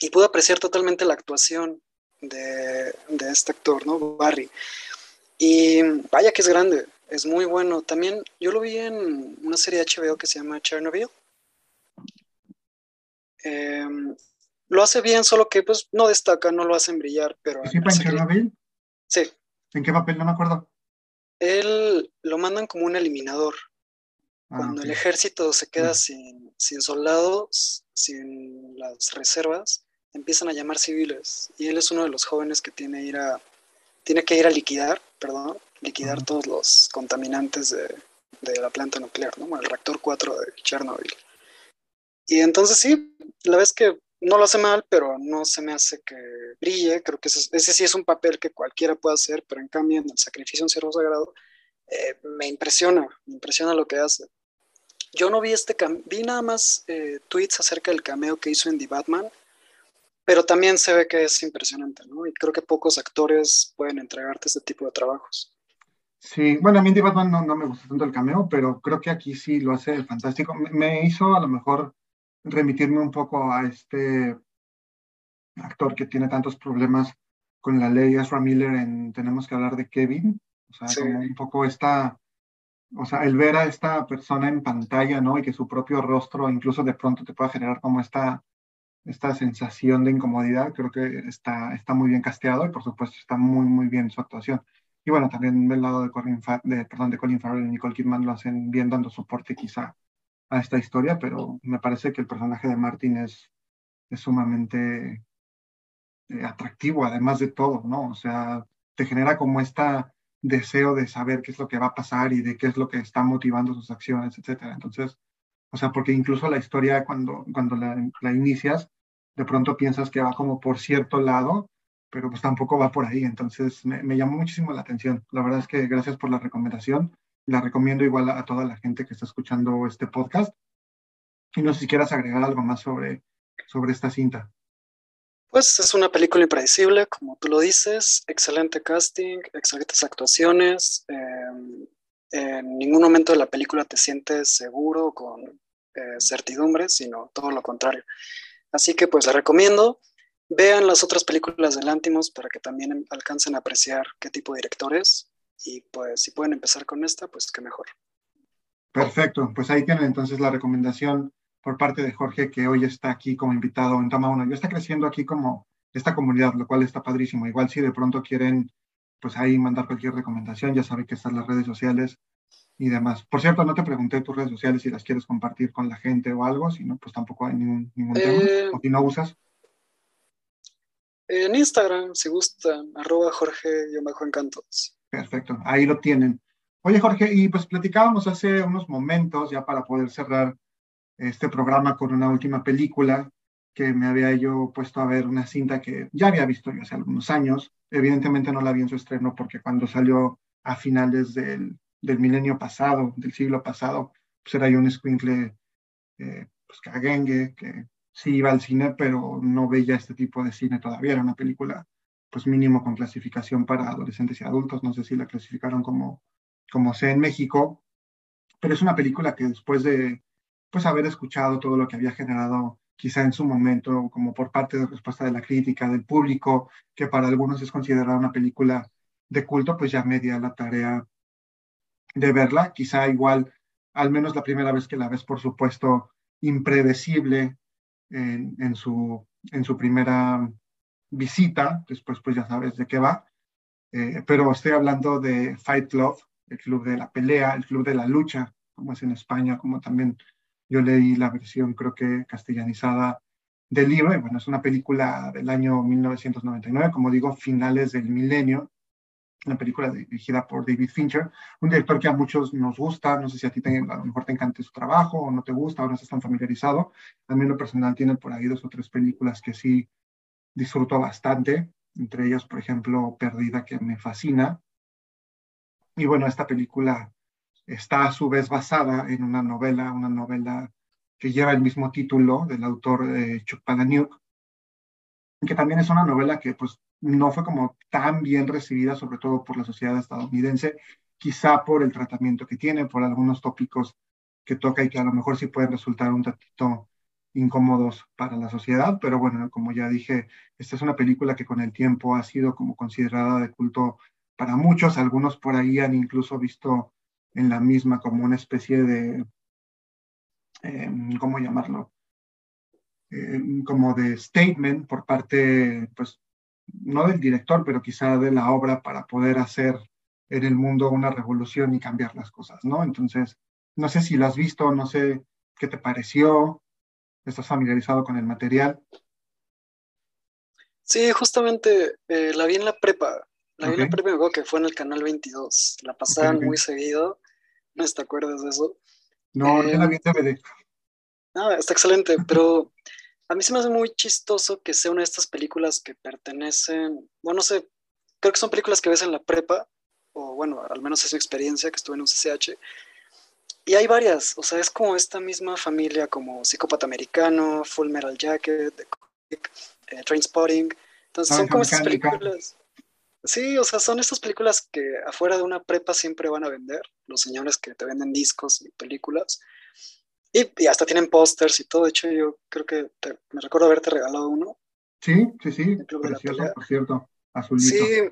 y pude apreciar totalmente la actuación de, de este actor, ¿no? Barry. Y vaya que es grande, es muy bueno. También yo lo vi en una serie de HBO que se llama Chernobyl. Eh, lo hace bien, solo que pues no destaca, no lo hacen brillar, pero... ¿Sí, en Chernobyl? Sí. ¿En qué papel? No me acuerdo. Él lo mandan como un eliminador. Ah, Cuando okay. el ejército se queda sí. sin, sin soldados, sin las reservas, empiezan a llamar civiles. Y él es uno de los jóvenes que tiene, ir a, tiene que ir a liquidar, perdón, liquidar uh -huh. todos los contaminantes de, de, la planta nuclear, ¿no? el reactor 4 de Chernobyl. Y entonces sí, la vez que no lo hace mal, pero no se me hace que brille. Creo que ese, sí es un papel que cualquiera puede hacer, pero en cambio en el sacrificio en siervo sagrado eh, me impresiona, me impresiona lo que hace. Yo no vi este, vi nada más eh, tweets acerca del cameo que hizo en The Batman, pero también se ve que es impresionante, ¿no? Y creo que pocos actores pueden entregarte este tipo de trabajos. Sí, bueno, a mí en The Batman no, no me gusta tanto el cameo, pero creo que aquí sí lo hace fantástico. Me hizo a lo mejor remitirme un poco a este actor que tiene tantos problemas con la ley, Ezra Miller, en Tenemos que hablar de Kevin, o sea, sí. como un poco esta, o sea, el ver a esta persona en pantalla, ¿no? Y que su propio rostro incluso de pronto te pueda generar como esta, esta sensación de incomodidad, creo que está, está muy bien casteado y por supuesto está muy, muy bien su actuación. Y bueno, también del lado de Colin, Fa- de, perdón, de Colin Farrell y Nicole Kidman lo hacen bien dando soporte quizá a esta historia, pero me parece que el personaje de Martin es, es sumamente eh, atractivo, además de todo, ¿no? O sea, te genera como este deseo de saber qué es lo que va a pasar y de qué es lo que está motivando sus acciones, etcétera. Entonces, o sea, porque incluso la historia cuando, cuando la, inicias, de pronto piensas que va como por cierto lado, pero pues tampoco va por ahí. Entonces, me, me llamó muchísimo la atención. La verdad es que gracias por la recomendación. La recomiendo igual a, toda la gente que está escuchando este podcast. Y no sé si quieras agregar algo más sobre, sobre esta cinta. Pues es una película impredecible, como tú lo dices, excelente casting, excelentes actuaciones. eh, en ningún momento de la película te sientes seguro con eh, certidumbre, sino todo lo contrario. Así que pues la recomiendo. Vean las otras películas de Lantimos para que también alcancen a apreciar qué tipo de director es. Y pues si pueden empezar con esta, pues qué mejor. Perfecto, pues ahí tienen entonces la recomendación por parte de Jorge, que hoy está aquí como invitado en Toma Uno. Ya está creciendo aquí como esta comunidad, lo cual está padrísimo. Igual si de pronto quieren, pues ahí mandar cualquier recomendación, ya saben que están las redes sociales y demás. Por cierto, no te pregunté tus redes sociales si las quieres compartir con la gente o algo, si no, pues tampoco hay ningún, ningún Eh, tema. O si no usas, En Instagram, si gustan, arroba Jorge-Encantos. Perfecto, ahí lo tienen. Oye, Jorge, y pues platicábamos hace unos momentos, ya para poder cerrar este programa con una última película, que me había yo puesto a ver una cinta que ya había visto yo hace algunos años. Evidentemente no la vi en su estreno porque cuando salió a finales del, del milenio pasado, del siglo pasado, pues era yo un escuincle eh, pues caguengue, que sí iba al cine, pero no veía este tipo de cine todavía. Era una película, pues mínimo con clasificación para adolescentes y adultos. No sé si la clasificaron como, como sé en México, pero es una película que después de pues haber escuchado todo lo que había generado quizá en su momento, como por parte de respuesta de la crítica, del público, que para algunos es considerada una película de culto, pues ya me di a la tarea de verla. Quizá igual, al menos la primera vez que la ves, por supuesto, impredecible en su, en su primera visita, después pues ya sabes de qué va. Eh, pero estoy hablando de Fight Club, el club de la pelea, el club de la lucha, como es en España, como también yo leí la versión, creo que castellanizada del libro, y bueno, es una película del año 1999, como digo, finales del milenio, una película dirigida por David Fincher, un director que a muchos nos gusta, no sé si a ti te, a lo mejor te encanta su trabajo o no te gusta o no estás tan familiarizado, a mí lo personal tiene por ahí dos o tres películas que sí disfruto bastante, entre ellas, por ejemplo, Perdida, que me fascina, y bueno, esta película está a su vez basada en una novela, una novela que lleva el mismo título del autor eh, Chuck Palahniuk, que también es una novela que pues no fue como tan bien recibida, sobre todo por la sociedad estadounidense, quizá por el tratamiento que tiene, por algunos tópicos que toca y que a lo mejor sí pueden resultar un tantito incómodos para la sociedad, pero bueno, como ya dije, esta es una película que con el tiempo ha sido como considerada de culto para muchos, algunos por ahí han incluso visto en la misma como una especie de, eh, ¿cómo llamarlo? Eh, como de statement por parte, pues, no del director, pero quizá de la obra para poder hacer en el mundo una revolución y cambiar las cosas, ¿no? Entonces, no sé si lo has visto, no sé qué te pareció, estás familiarizado con el material. Sí, justamente eh, la vi en la prepa. La vi en la prepa me acuerdo que fue en el canal 22. La pasaban muy seguido. No te acuerdas de eso. No, yo la Eh, vi en DVD. Ah, está excelente, pero a mí se me hace muy chistoso que sea una de estas películas que pertenecen, bueno, no sé, creo que son películas que ves en la prepa, o bueno, al menos es mi experiencia, que estuve en un CCH, y hay varias, o sea, es como esta misma familia, como Psicópata Americano, Full Metal Jacket, The Click, eh, Trainspotting, entonces son Naranja como estas películas, sí, o sea, son estas películas que afuera de una prepa siempre van a vender, los señores que te venden discos y películas, y, y hasta tienen pósters y todo. De hecho, yo creo que te- me recuerdo haberte regalado uno. Sí, sí, sí, precioso, por cierto, azulito. Sí,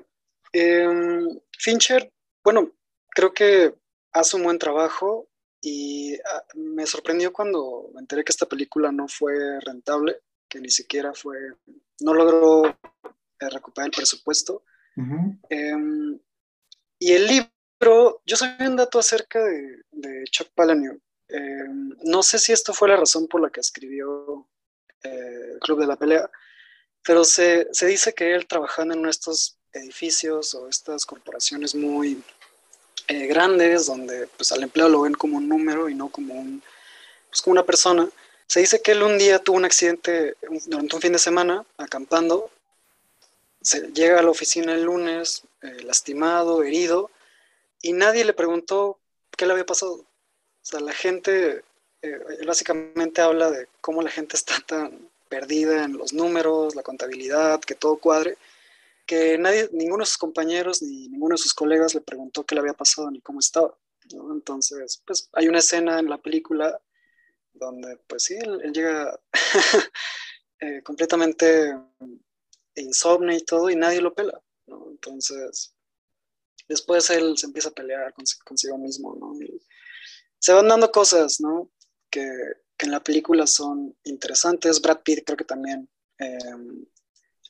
em, Fincher, bueno, creo que hace un buen trabajo y ah, me sorprendió cuando me enteré que esta película no fue rentable, que ni siquiera fue, no logró eh, recuperar el presupuesto. Em, Y el libro, yo sabía un dato acerca de, de Chuck Palahniuk. Eh, no sé si esto fue la razón por la que escribió eh, el Club de la Pelea, pero se, se dice que él trabajando en estos edificios o estas corporaciones muy eh, grandes, donde pues al empleado lo ven como un número y no como, un, pues, como una persona, se dice que él un día tuvo un accidente durante un fin de semana acampando, se llega a la oficina el lunes eh, lastimado, herido, y nadie le preguntó qué le había pasado. O sea, la gente, eh, básicamente habla de cómo la gente está tan perdida en los números, la contabilidad, que todo cuadre, nadie, ninguno de sus compañeros ni ninguno de sus colegas le preguntó qué le había pasado ni cómo estaba. ¿no? Entonces, pues hay una escena en la película donde, pues sí, él, él llega *laughs* eh, completamente insomne y todo y nadie lo pela. ¿no? Entonces, después él se empieza a pelear con- consigo mismo, ¿no? Y se van dando cosas, ¿no? Que, que en la película son interesantes. Brad Pitt creo que también eh,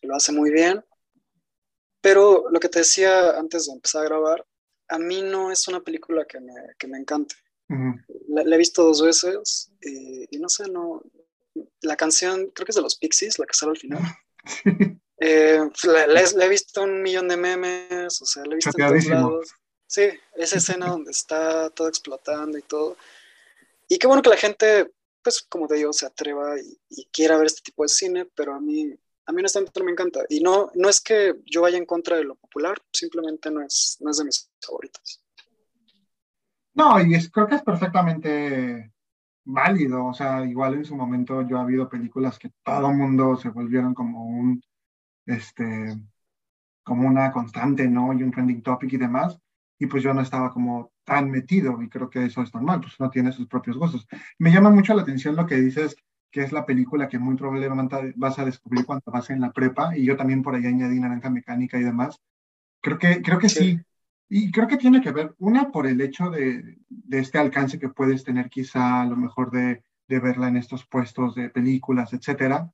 lo hace muy bien. Pero lo que te decía antes de empezar a grabar, a mí no es una película que me, que me encante. Ujú. La, la he visto dos veces y, y no sé, no. La canción, creo que es de los Pixies, la que sale al final. *laughs* Eh, la, la he, la he visto un millón de memes, o sea, la he visto en todos lados. Sí, esa escena donde está todo explotando y todo. Y qué bueno que la gente, pues como te digo, se atreva y, y quiera ver este tipo de cine, pero a mí, a mí honestamente me encanta. Y no, no es que yo vaya en contra de lo popular, simplemente no es, no es de mis favoritos. No, y es, creo que es perfectamente válido. O sea, igual en su momento yo ha habido películas que todo el mundo se volvieron como un, este, como una constante, ¿no? Y un trending topic y demás. Y pues yo no estaba como tan metido y creo que eso es normal, pues uno tiene sus propios gustos. Me llama mucho la atención lo que dices, que es la película que muy probablemente vas a descubrir cuando vas en la prepa y yo también por ahí añadí Naranja Mecánica y demás. Creo que, creo que sí. Y creo que tiene que ver, una, por el hecho de, de este alcance que puedes tener quizá a lo mejor de, de verla en estos puestos de películas, etcétera.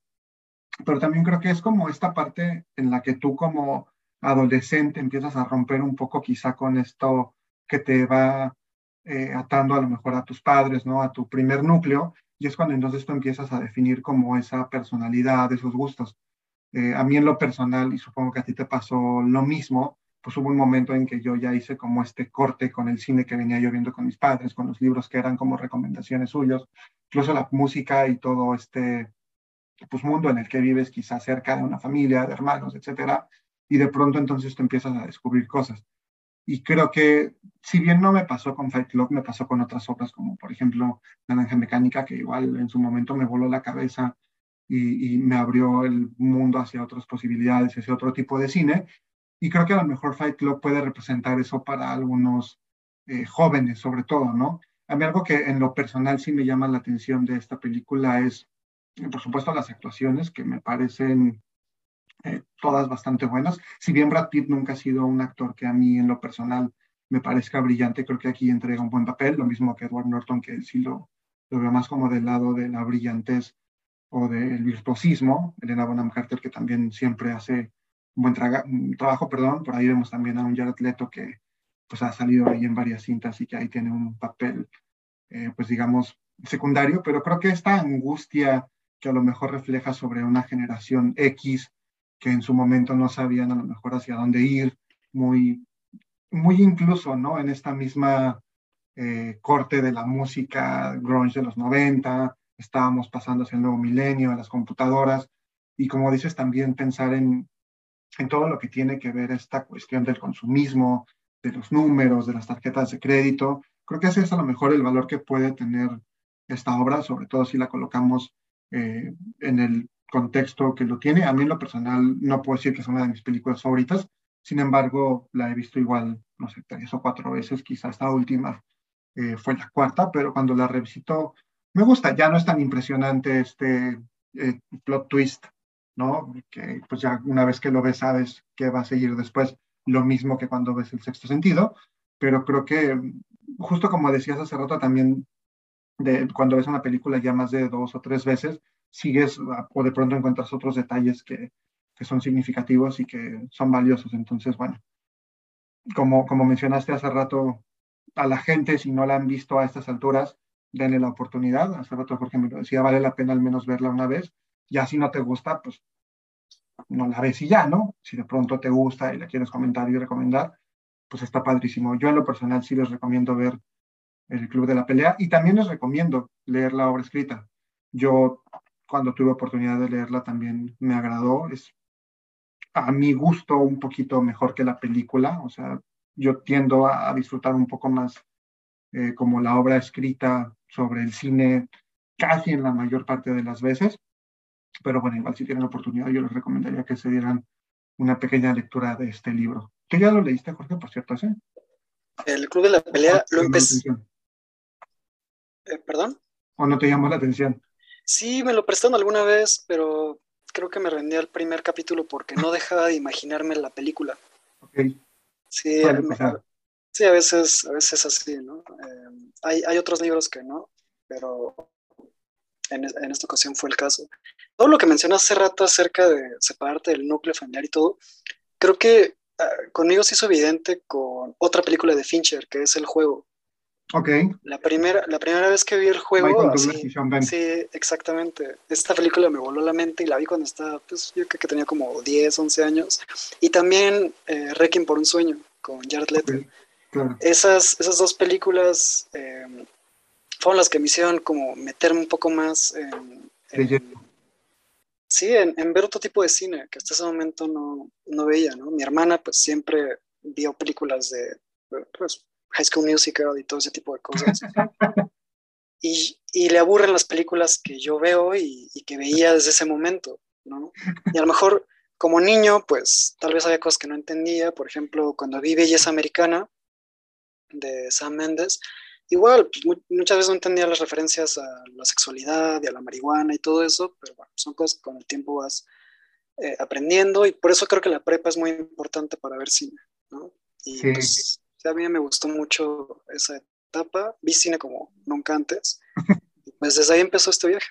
Pero también creo que es como esta parte en la que tú como adolescente empiezas a romper un poco quizá con esto que te va eh, atando a lo mejor a tus padres, ¿no? A tu primer núcleo. Y es cuando entonces tú empiezas a definir como esa personalidad, esos gustos. Eh, a mí en lo personal, y supongo que a ti te pasó lo mismo, pues hubo un momento en que yo ya hice como este corte con el cine que venía yo viendo con mis padres, con los libros que eran como recomendaciones suyos, incluso la música y todo este pues, mundo en el que vives quizás cerca de una familia, de hermanos, etcétera, y de pronto entonces tú empiezas a descubrir cosas. Y creo que, si bien no me pasó con Fight Club, me pasó con otras obras como, por ejemplo, Naranja Mecánica, que igual en su momento me voló la cabeza y, me abrió el mundo hacia otras posibilidades, hacia otro tipo de cine. Y creo que a lo mejor Fight Club puede representar eso para algunos eh, jóvenes, sobre todo, ¿no? A mí algo que en lo personal sí me llama la atención de esta película es, por supuesto, las actuaciones, que me parecen eh, todas bastante buenas. Si bien Brad Pitt nunca ha sido un actor que a mí en lo personal me parezca brillante, creo que aquí entrega un buen papel, lo mismo que Edward Norton, que sí lo, lo veo más como del lado de la brillantez o del virtuosismo. Elena Bonham Carter, que también siempre hace un buen traga- un trabajo, perdón. Por ahí vemos también a un Jared Leto que pues ha salido ahí en varias cintas y que ahí tiene un papel, eh, pues digamos, secundario, pero creo que esta angustia que a lo mejor refleja sobre una generación X que en su momento no sabían a lo mejor hacia dónde ir, muy, muy incluso, ¿no? En esta misma eh, corte de la música grunge de los 90, estábamos pasando hacia el nuevo milenio, las computadoras, y como dices, también pensar en, en todo lo que tiene que ver esta cuestión del consumismo, de los números, de las tarjetas de crédito. Creo que ese es a lo mejor el valor que puede tener esta obra, sobre todo si la colocamos eh, en el contexto que lo tiene. A mí en lo personal no puedo decir que es una de mis películas favoritas, sin embargo la he visto igual, no sé, tres o cuatro veces, quizá esta última eh, fue la cuarta, pero cuando la revisito me gusta, ya no es tan impresionante este eh, plot twist, ¿no? Que pues ya una vez que lo ves sabes qué va a seguir después, lo mismo que cuando ves el sexto sentido, pero creo que justo como decías hace rato también, de, cuando ves una película ya más de dos o tres veces, sigues o de pronto encuentras otros detalles que, que son significativos y que son valiosos. Entonces, bueno, como, como mencionaste hace rato, a la gente, si no la han visto a estas alturas, denle la oportunidad. Hace rato Jorge me decía, vale la pena al menos verla una vez. Ya si no te gusta, pues no la ves y ya, ¿no? Si de pronto te gusta y la quieres comentar y recomendar, pues está padrísimo. Yo en lo personal sí les recomiendo ver El Club de la Pelea y también les recomiendo leer la obra escrita. Yo cuando tuve oportunidad de leerla también me agradó. Es a mi gusto un poquito mejor que la película. O sea, yo tiendo a, disfrutar un poco más eh, como la obra escrita sobre el cine casi en la mayor parte de las veces. Pero bueno, igual si tienen oportunidad, yo les recomendaría que se dieran una pequeña lectura de este libro. ¿Tú ya lo leíste, Jorge, por cierto? ¿sí? El Club de la Pelea lo empecé. Eh, ¿Perdón? ¿O no te llamó la atención? Sí, me lo prestaron alguna vez, pero creo que me rendí al primer capítulo porque no dejaba de imaginarme la película. Ok. Sí, a, sí, a veces, a veces así, ¿no? Eh, hay, hay otros libros que no, pero en, en esta ocasión fue el caso. Todo lo que mencionas hace rato acerca de separarte del núcleo familiar y todo, creo que ah, conmigo se hizo evidente con otra película de Fincher, que es El Juego. Ok. La primera, la primera vez que vi el juego, así. Sí, exactamente. Esta película me voló la mente y la vi cuando estaba, pues yo creo que tenía como 10, 11 años. Y también eh, Requiem por un sueño con Jared Leto. Ok, Claro. Esas, esas dos películas eh, fueron las que me hicieron como meterme un poco más en, en- sí, en, en ver otro tipo de cine que hasta ese momento no, no veía, ¿no? Mi hermana pues siempre vio películas de pues, High School Musical y todo ese tipo de cosas. *laughs* y, y le aburren las películas que yo veo y, y que veía desde ese momento, ¿no? Y a lo mejor como niño, pues tal vez había cosas que no entendía, por ejemplo, cuando vi Belleza Americana de Sam Mendes, igual, pues, mu- muchas veces no entendía las referencias a la sexualidad y a la marihuana y todo eso, pero bueno, son cosas que con el tiempo vas eh, aprendiendo y por eso creo que la prepa es muy importante para ver cine, ¿no? Y Sí. pues sí, a mí me gustó mucho esa etapa, vi cine como nunca antes, pues desde ahí empezó este viaje.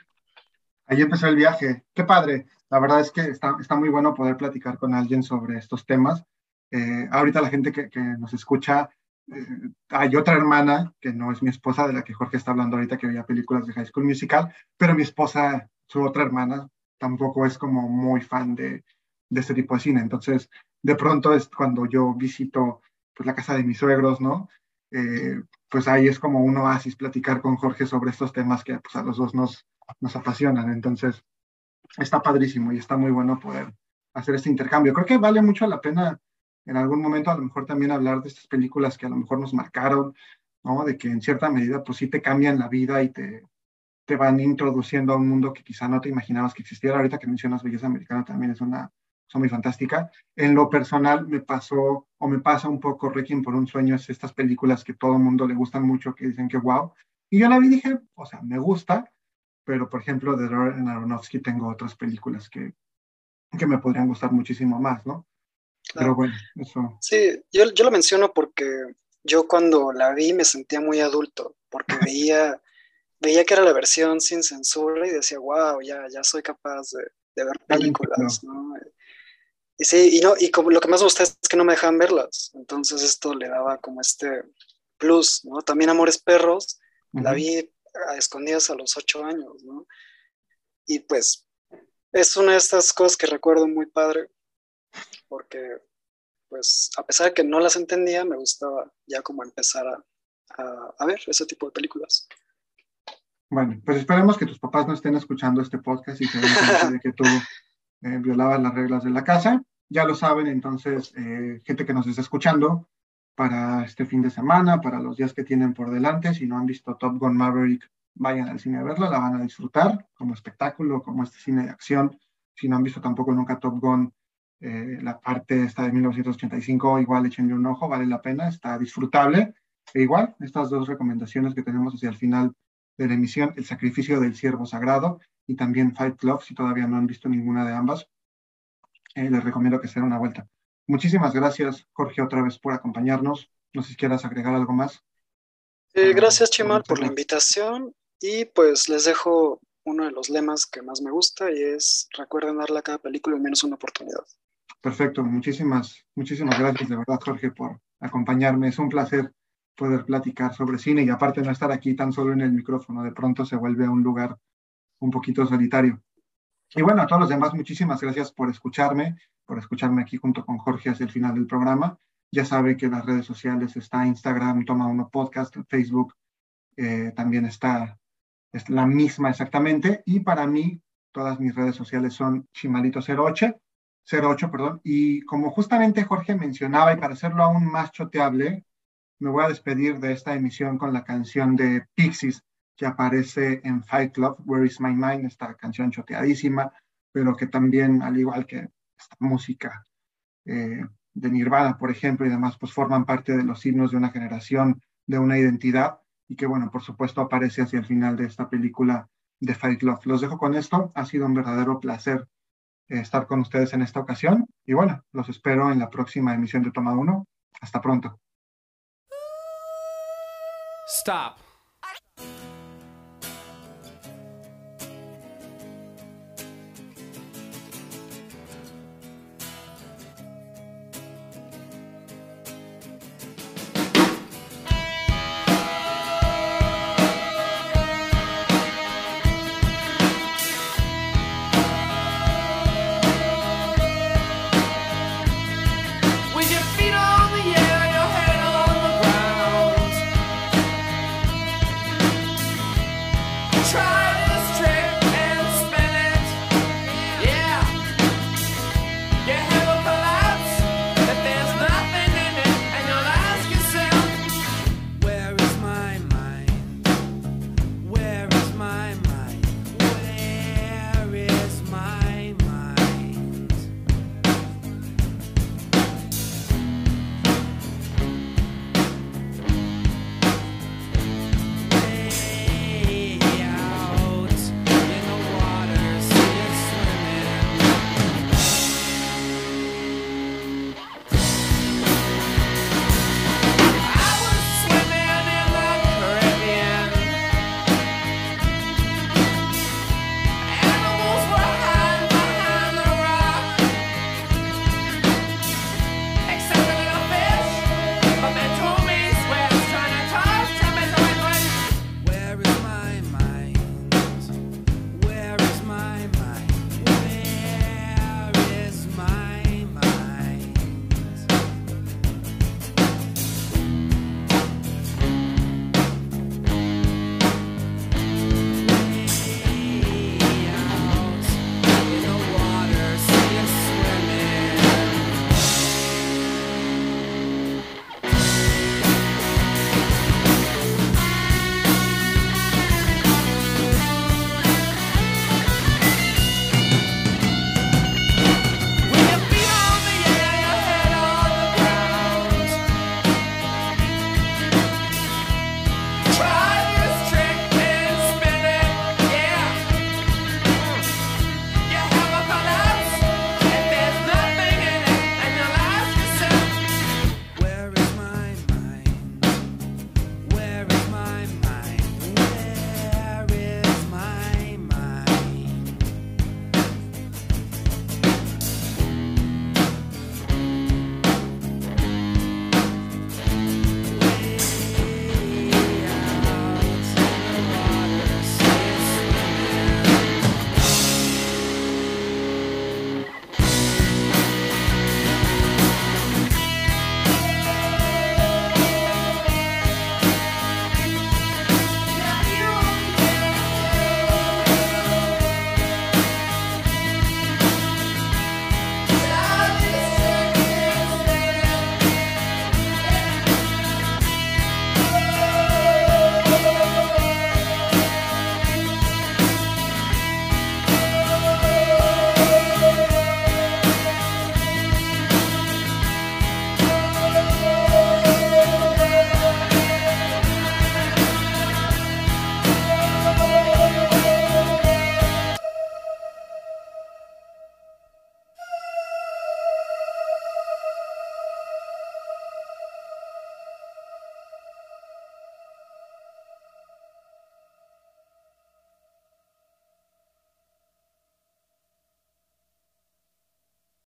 Ahí empezó el viaje. Qué padre. La verdad es que está, está muy bueno poder platicar con alguien sobre estos temas. Eh, ahorita la gente que, que nos escucha, eh, hay otra hermana que no es mi esposa, de la que Jorge está hablando ahorita, que veía películas de High School Musical, pero mi esposa, su otra hermana, tampoco es como muy fan de, de este tipo de cine. Entonces, de pronto es cuando yo visito pues, la casa de mis suegros, ¿no? Eh, pues ahí es como un oasis platicar con Jorge sobre estos temas que pues, a los dos nos, nos apasionan. Entonces, está padrísimo y está muy bueno poder hacer este intercambio. Creo que vale mucho la pena en algún momento a lo mejor también hablar de estas películas que a lo mejor nos marcaron, ¿no? De que en cierta medida pues sí te cambian la vida y te, te van introduciendo a un mundo que quizá no te imaginabas que existiera. Ahorita que mencionas Belleza Americana también es una cosa muy fantástica. En lo personal me pasó o me pasa un poco Requiem por un sueño, es estas películas que todo el mundo le gustan mucho, que dicen que wow. Y yo la vi y dije, o sea, me gusta, pero por ejemplo de Darren Aronofsky tengo otras películas que, que me podrían gustar muchísimo más, ¿no? Pero Claro. bueno, eso. Sí, yo, yo lo menciono porque yo cuando la vi me sentía muy adulto, porque *laughs* veía, veía que era la versión sin censura y decía, wow, ya, ya soy capaz de, de ver películas, ¿no? Y sí, y, no, y como lo que más me gusta es que no me dejaban verlas, entonces esto le daba como este plus, ¿no? También Amores Perros, la Ujú. vi a escondidas a los ocho años, ¿no? Y pues es una de estas cosas que recuerdo muy padre, porque pues a pesar de que no las entendía, me gustaba ya como empezar a, a, a ver ese tipo de películas. Bueno, pues esperemos que tus papás no estén escuchando este podcast y se den cuenta de que tú eh, violabas las reglas de la casa. Ya lo saben, entonces, eh, gente que nos está escuchando, para este fin de semana, para los días que tienen por delante, si no han visto Top Gun Maverick, vayan al cine a verla, la van a disfrutar como espectáculo, como este cine de acción. Si no han visto tampoco nunca Top Gun, eh, la parte esta de 1985, igual échenle un ojo, vale la pena, está disfrutable. E igual, estas dos recomendaciones que tenemos hacia el final de la emisión, El sacrificio del siervo sagrado y también Fight Club, si todavía no han visto ninguna de ambas, eh, les recomiendo que se den una vuelta. Muchísimas gracias, Jorge, otra vez por acompañarnos. No sé si quieras agregar algo más. Eh, Ah, gracias, Chimal, por la invitación y pues les dejo uno de los lemas que más me gusta y es recuerden darle a cada película al menos una oportunidad. Perfecto, muchísimas, muchísimas gracias de verdad, Jorge, por, acompañarme. Es un placer poder platicar sobre cine y aparte no estar aquí tan solo en el micrófono, de pronto se vuelve un lugar un poquito solitario. Y bueno, a todos los demás, muchísimas gracias por escucharme, por escucharme aquí junto con Jorge hacia el final del programa. Ya sabe que las redes sociales está Instagram, Toma Uno Podcast, Facebook, eh, también está es la misma exactamente. Y para mí, todas mis redes sociales son Chimalito08, 08, perdón. Y como justamente Jorge mencionaba, y para hacerlo aún más choteable, me voy a despedir de esta emisión con la canción de Pixies que aparece en Fight Club, Where is My Mind, esta canción choteadísima, pero que también, al igual que esta música eh, de Nirvana, por ejemplo, y demás, pues forman parte de los signos de una generación, de una identidad, y que, bueno, por supuesto aparece hacia el final de esta película de Fight Club. Los dejo con esto, ha sido un verdadero placer eh, estar con ustedes en esta ocasión, y bueno, los espero en la próxima emisión de Toma 1. Hasta pronto. Stop.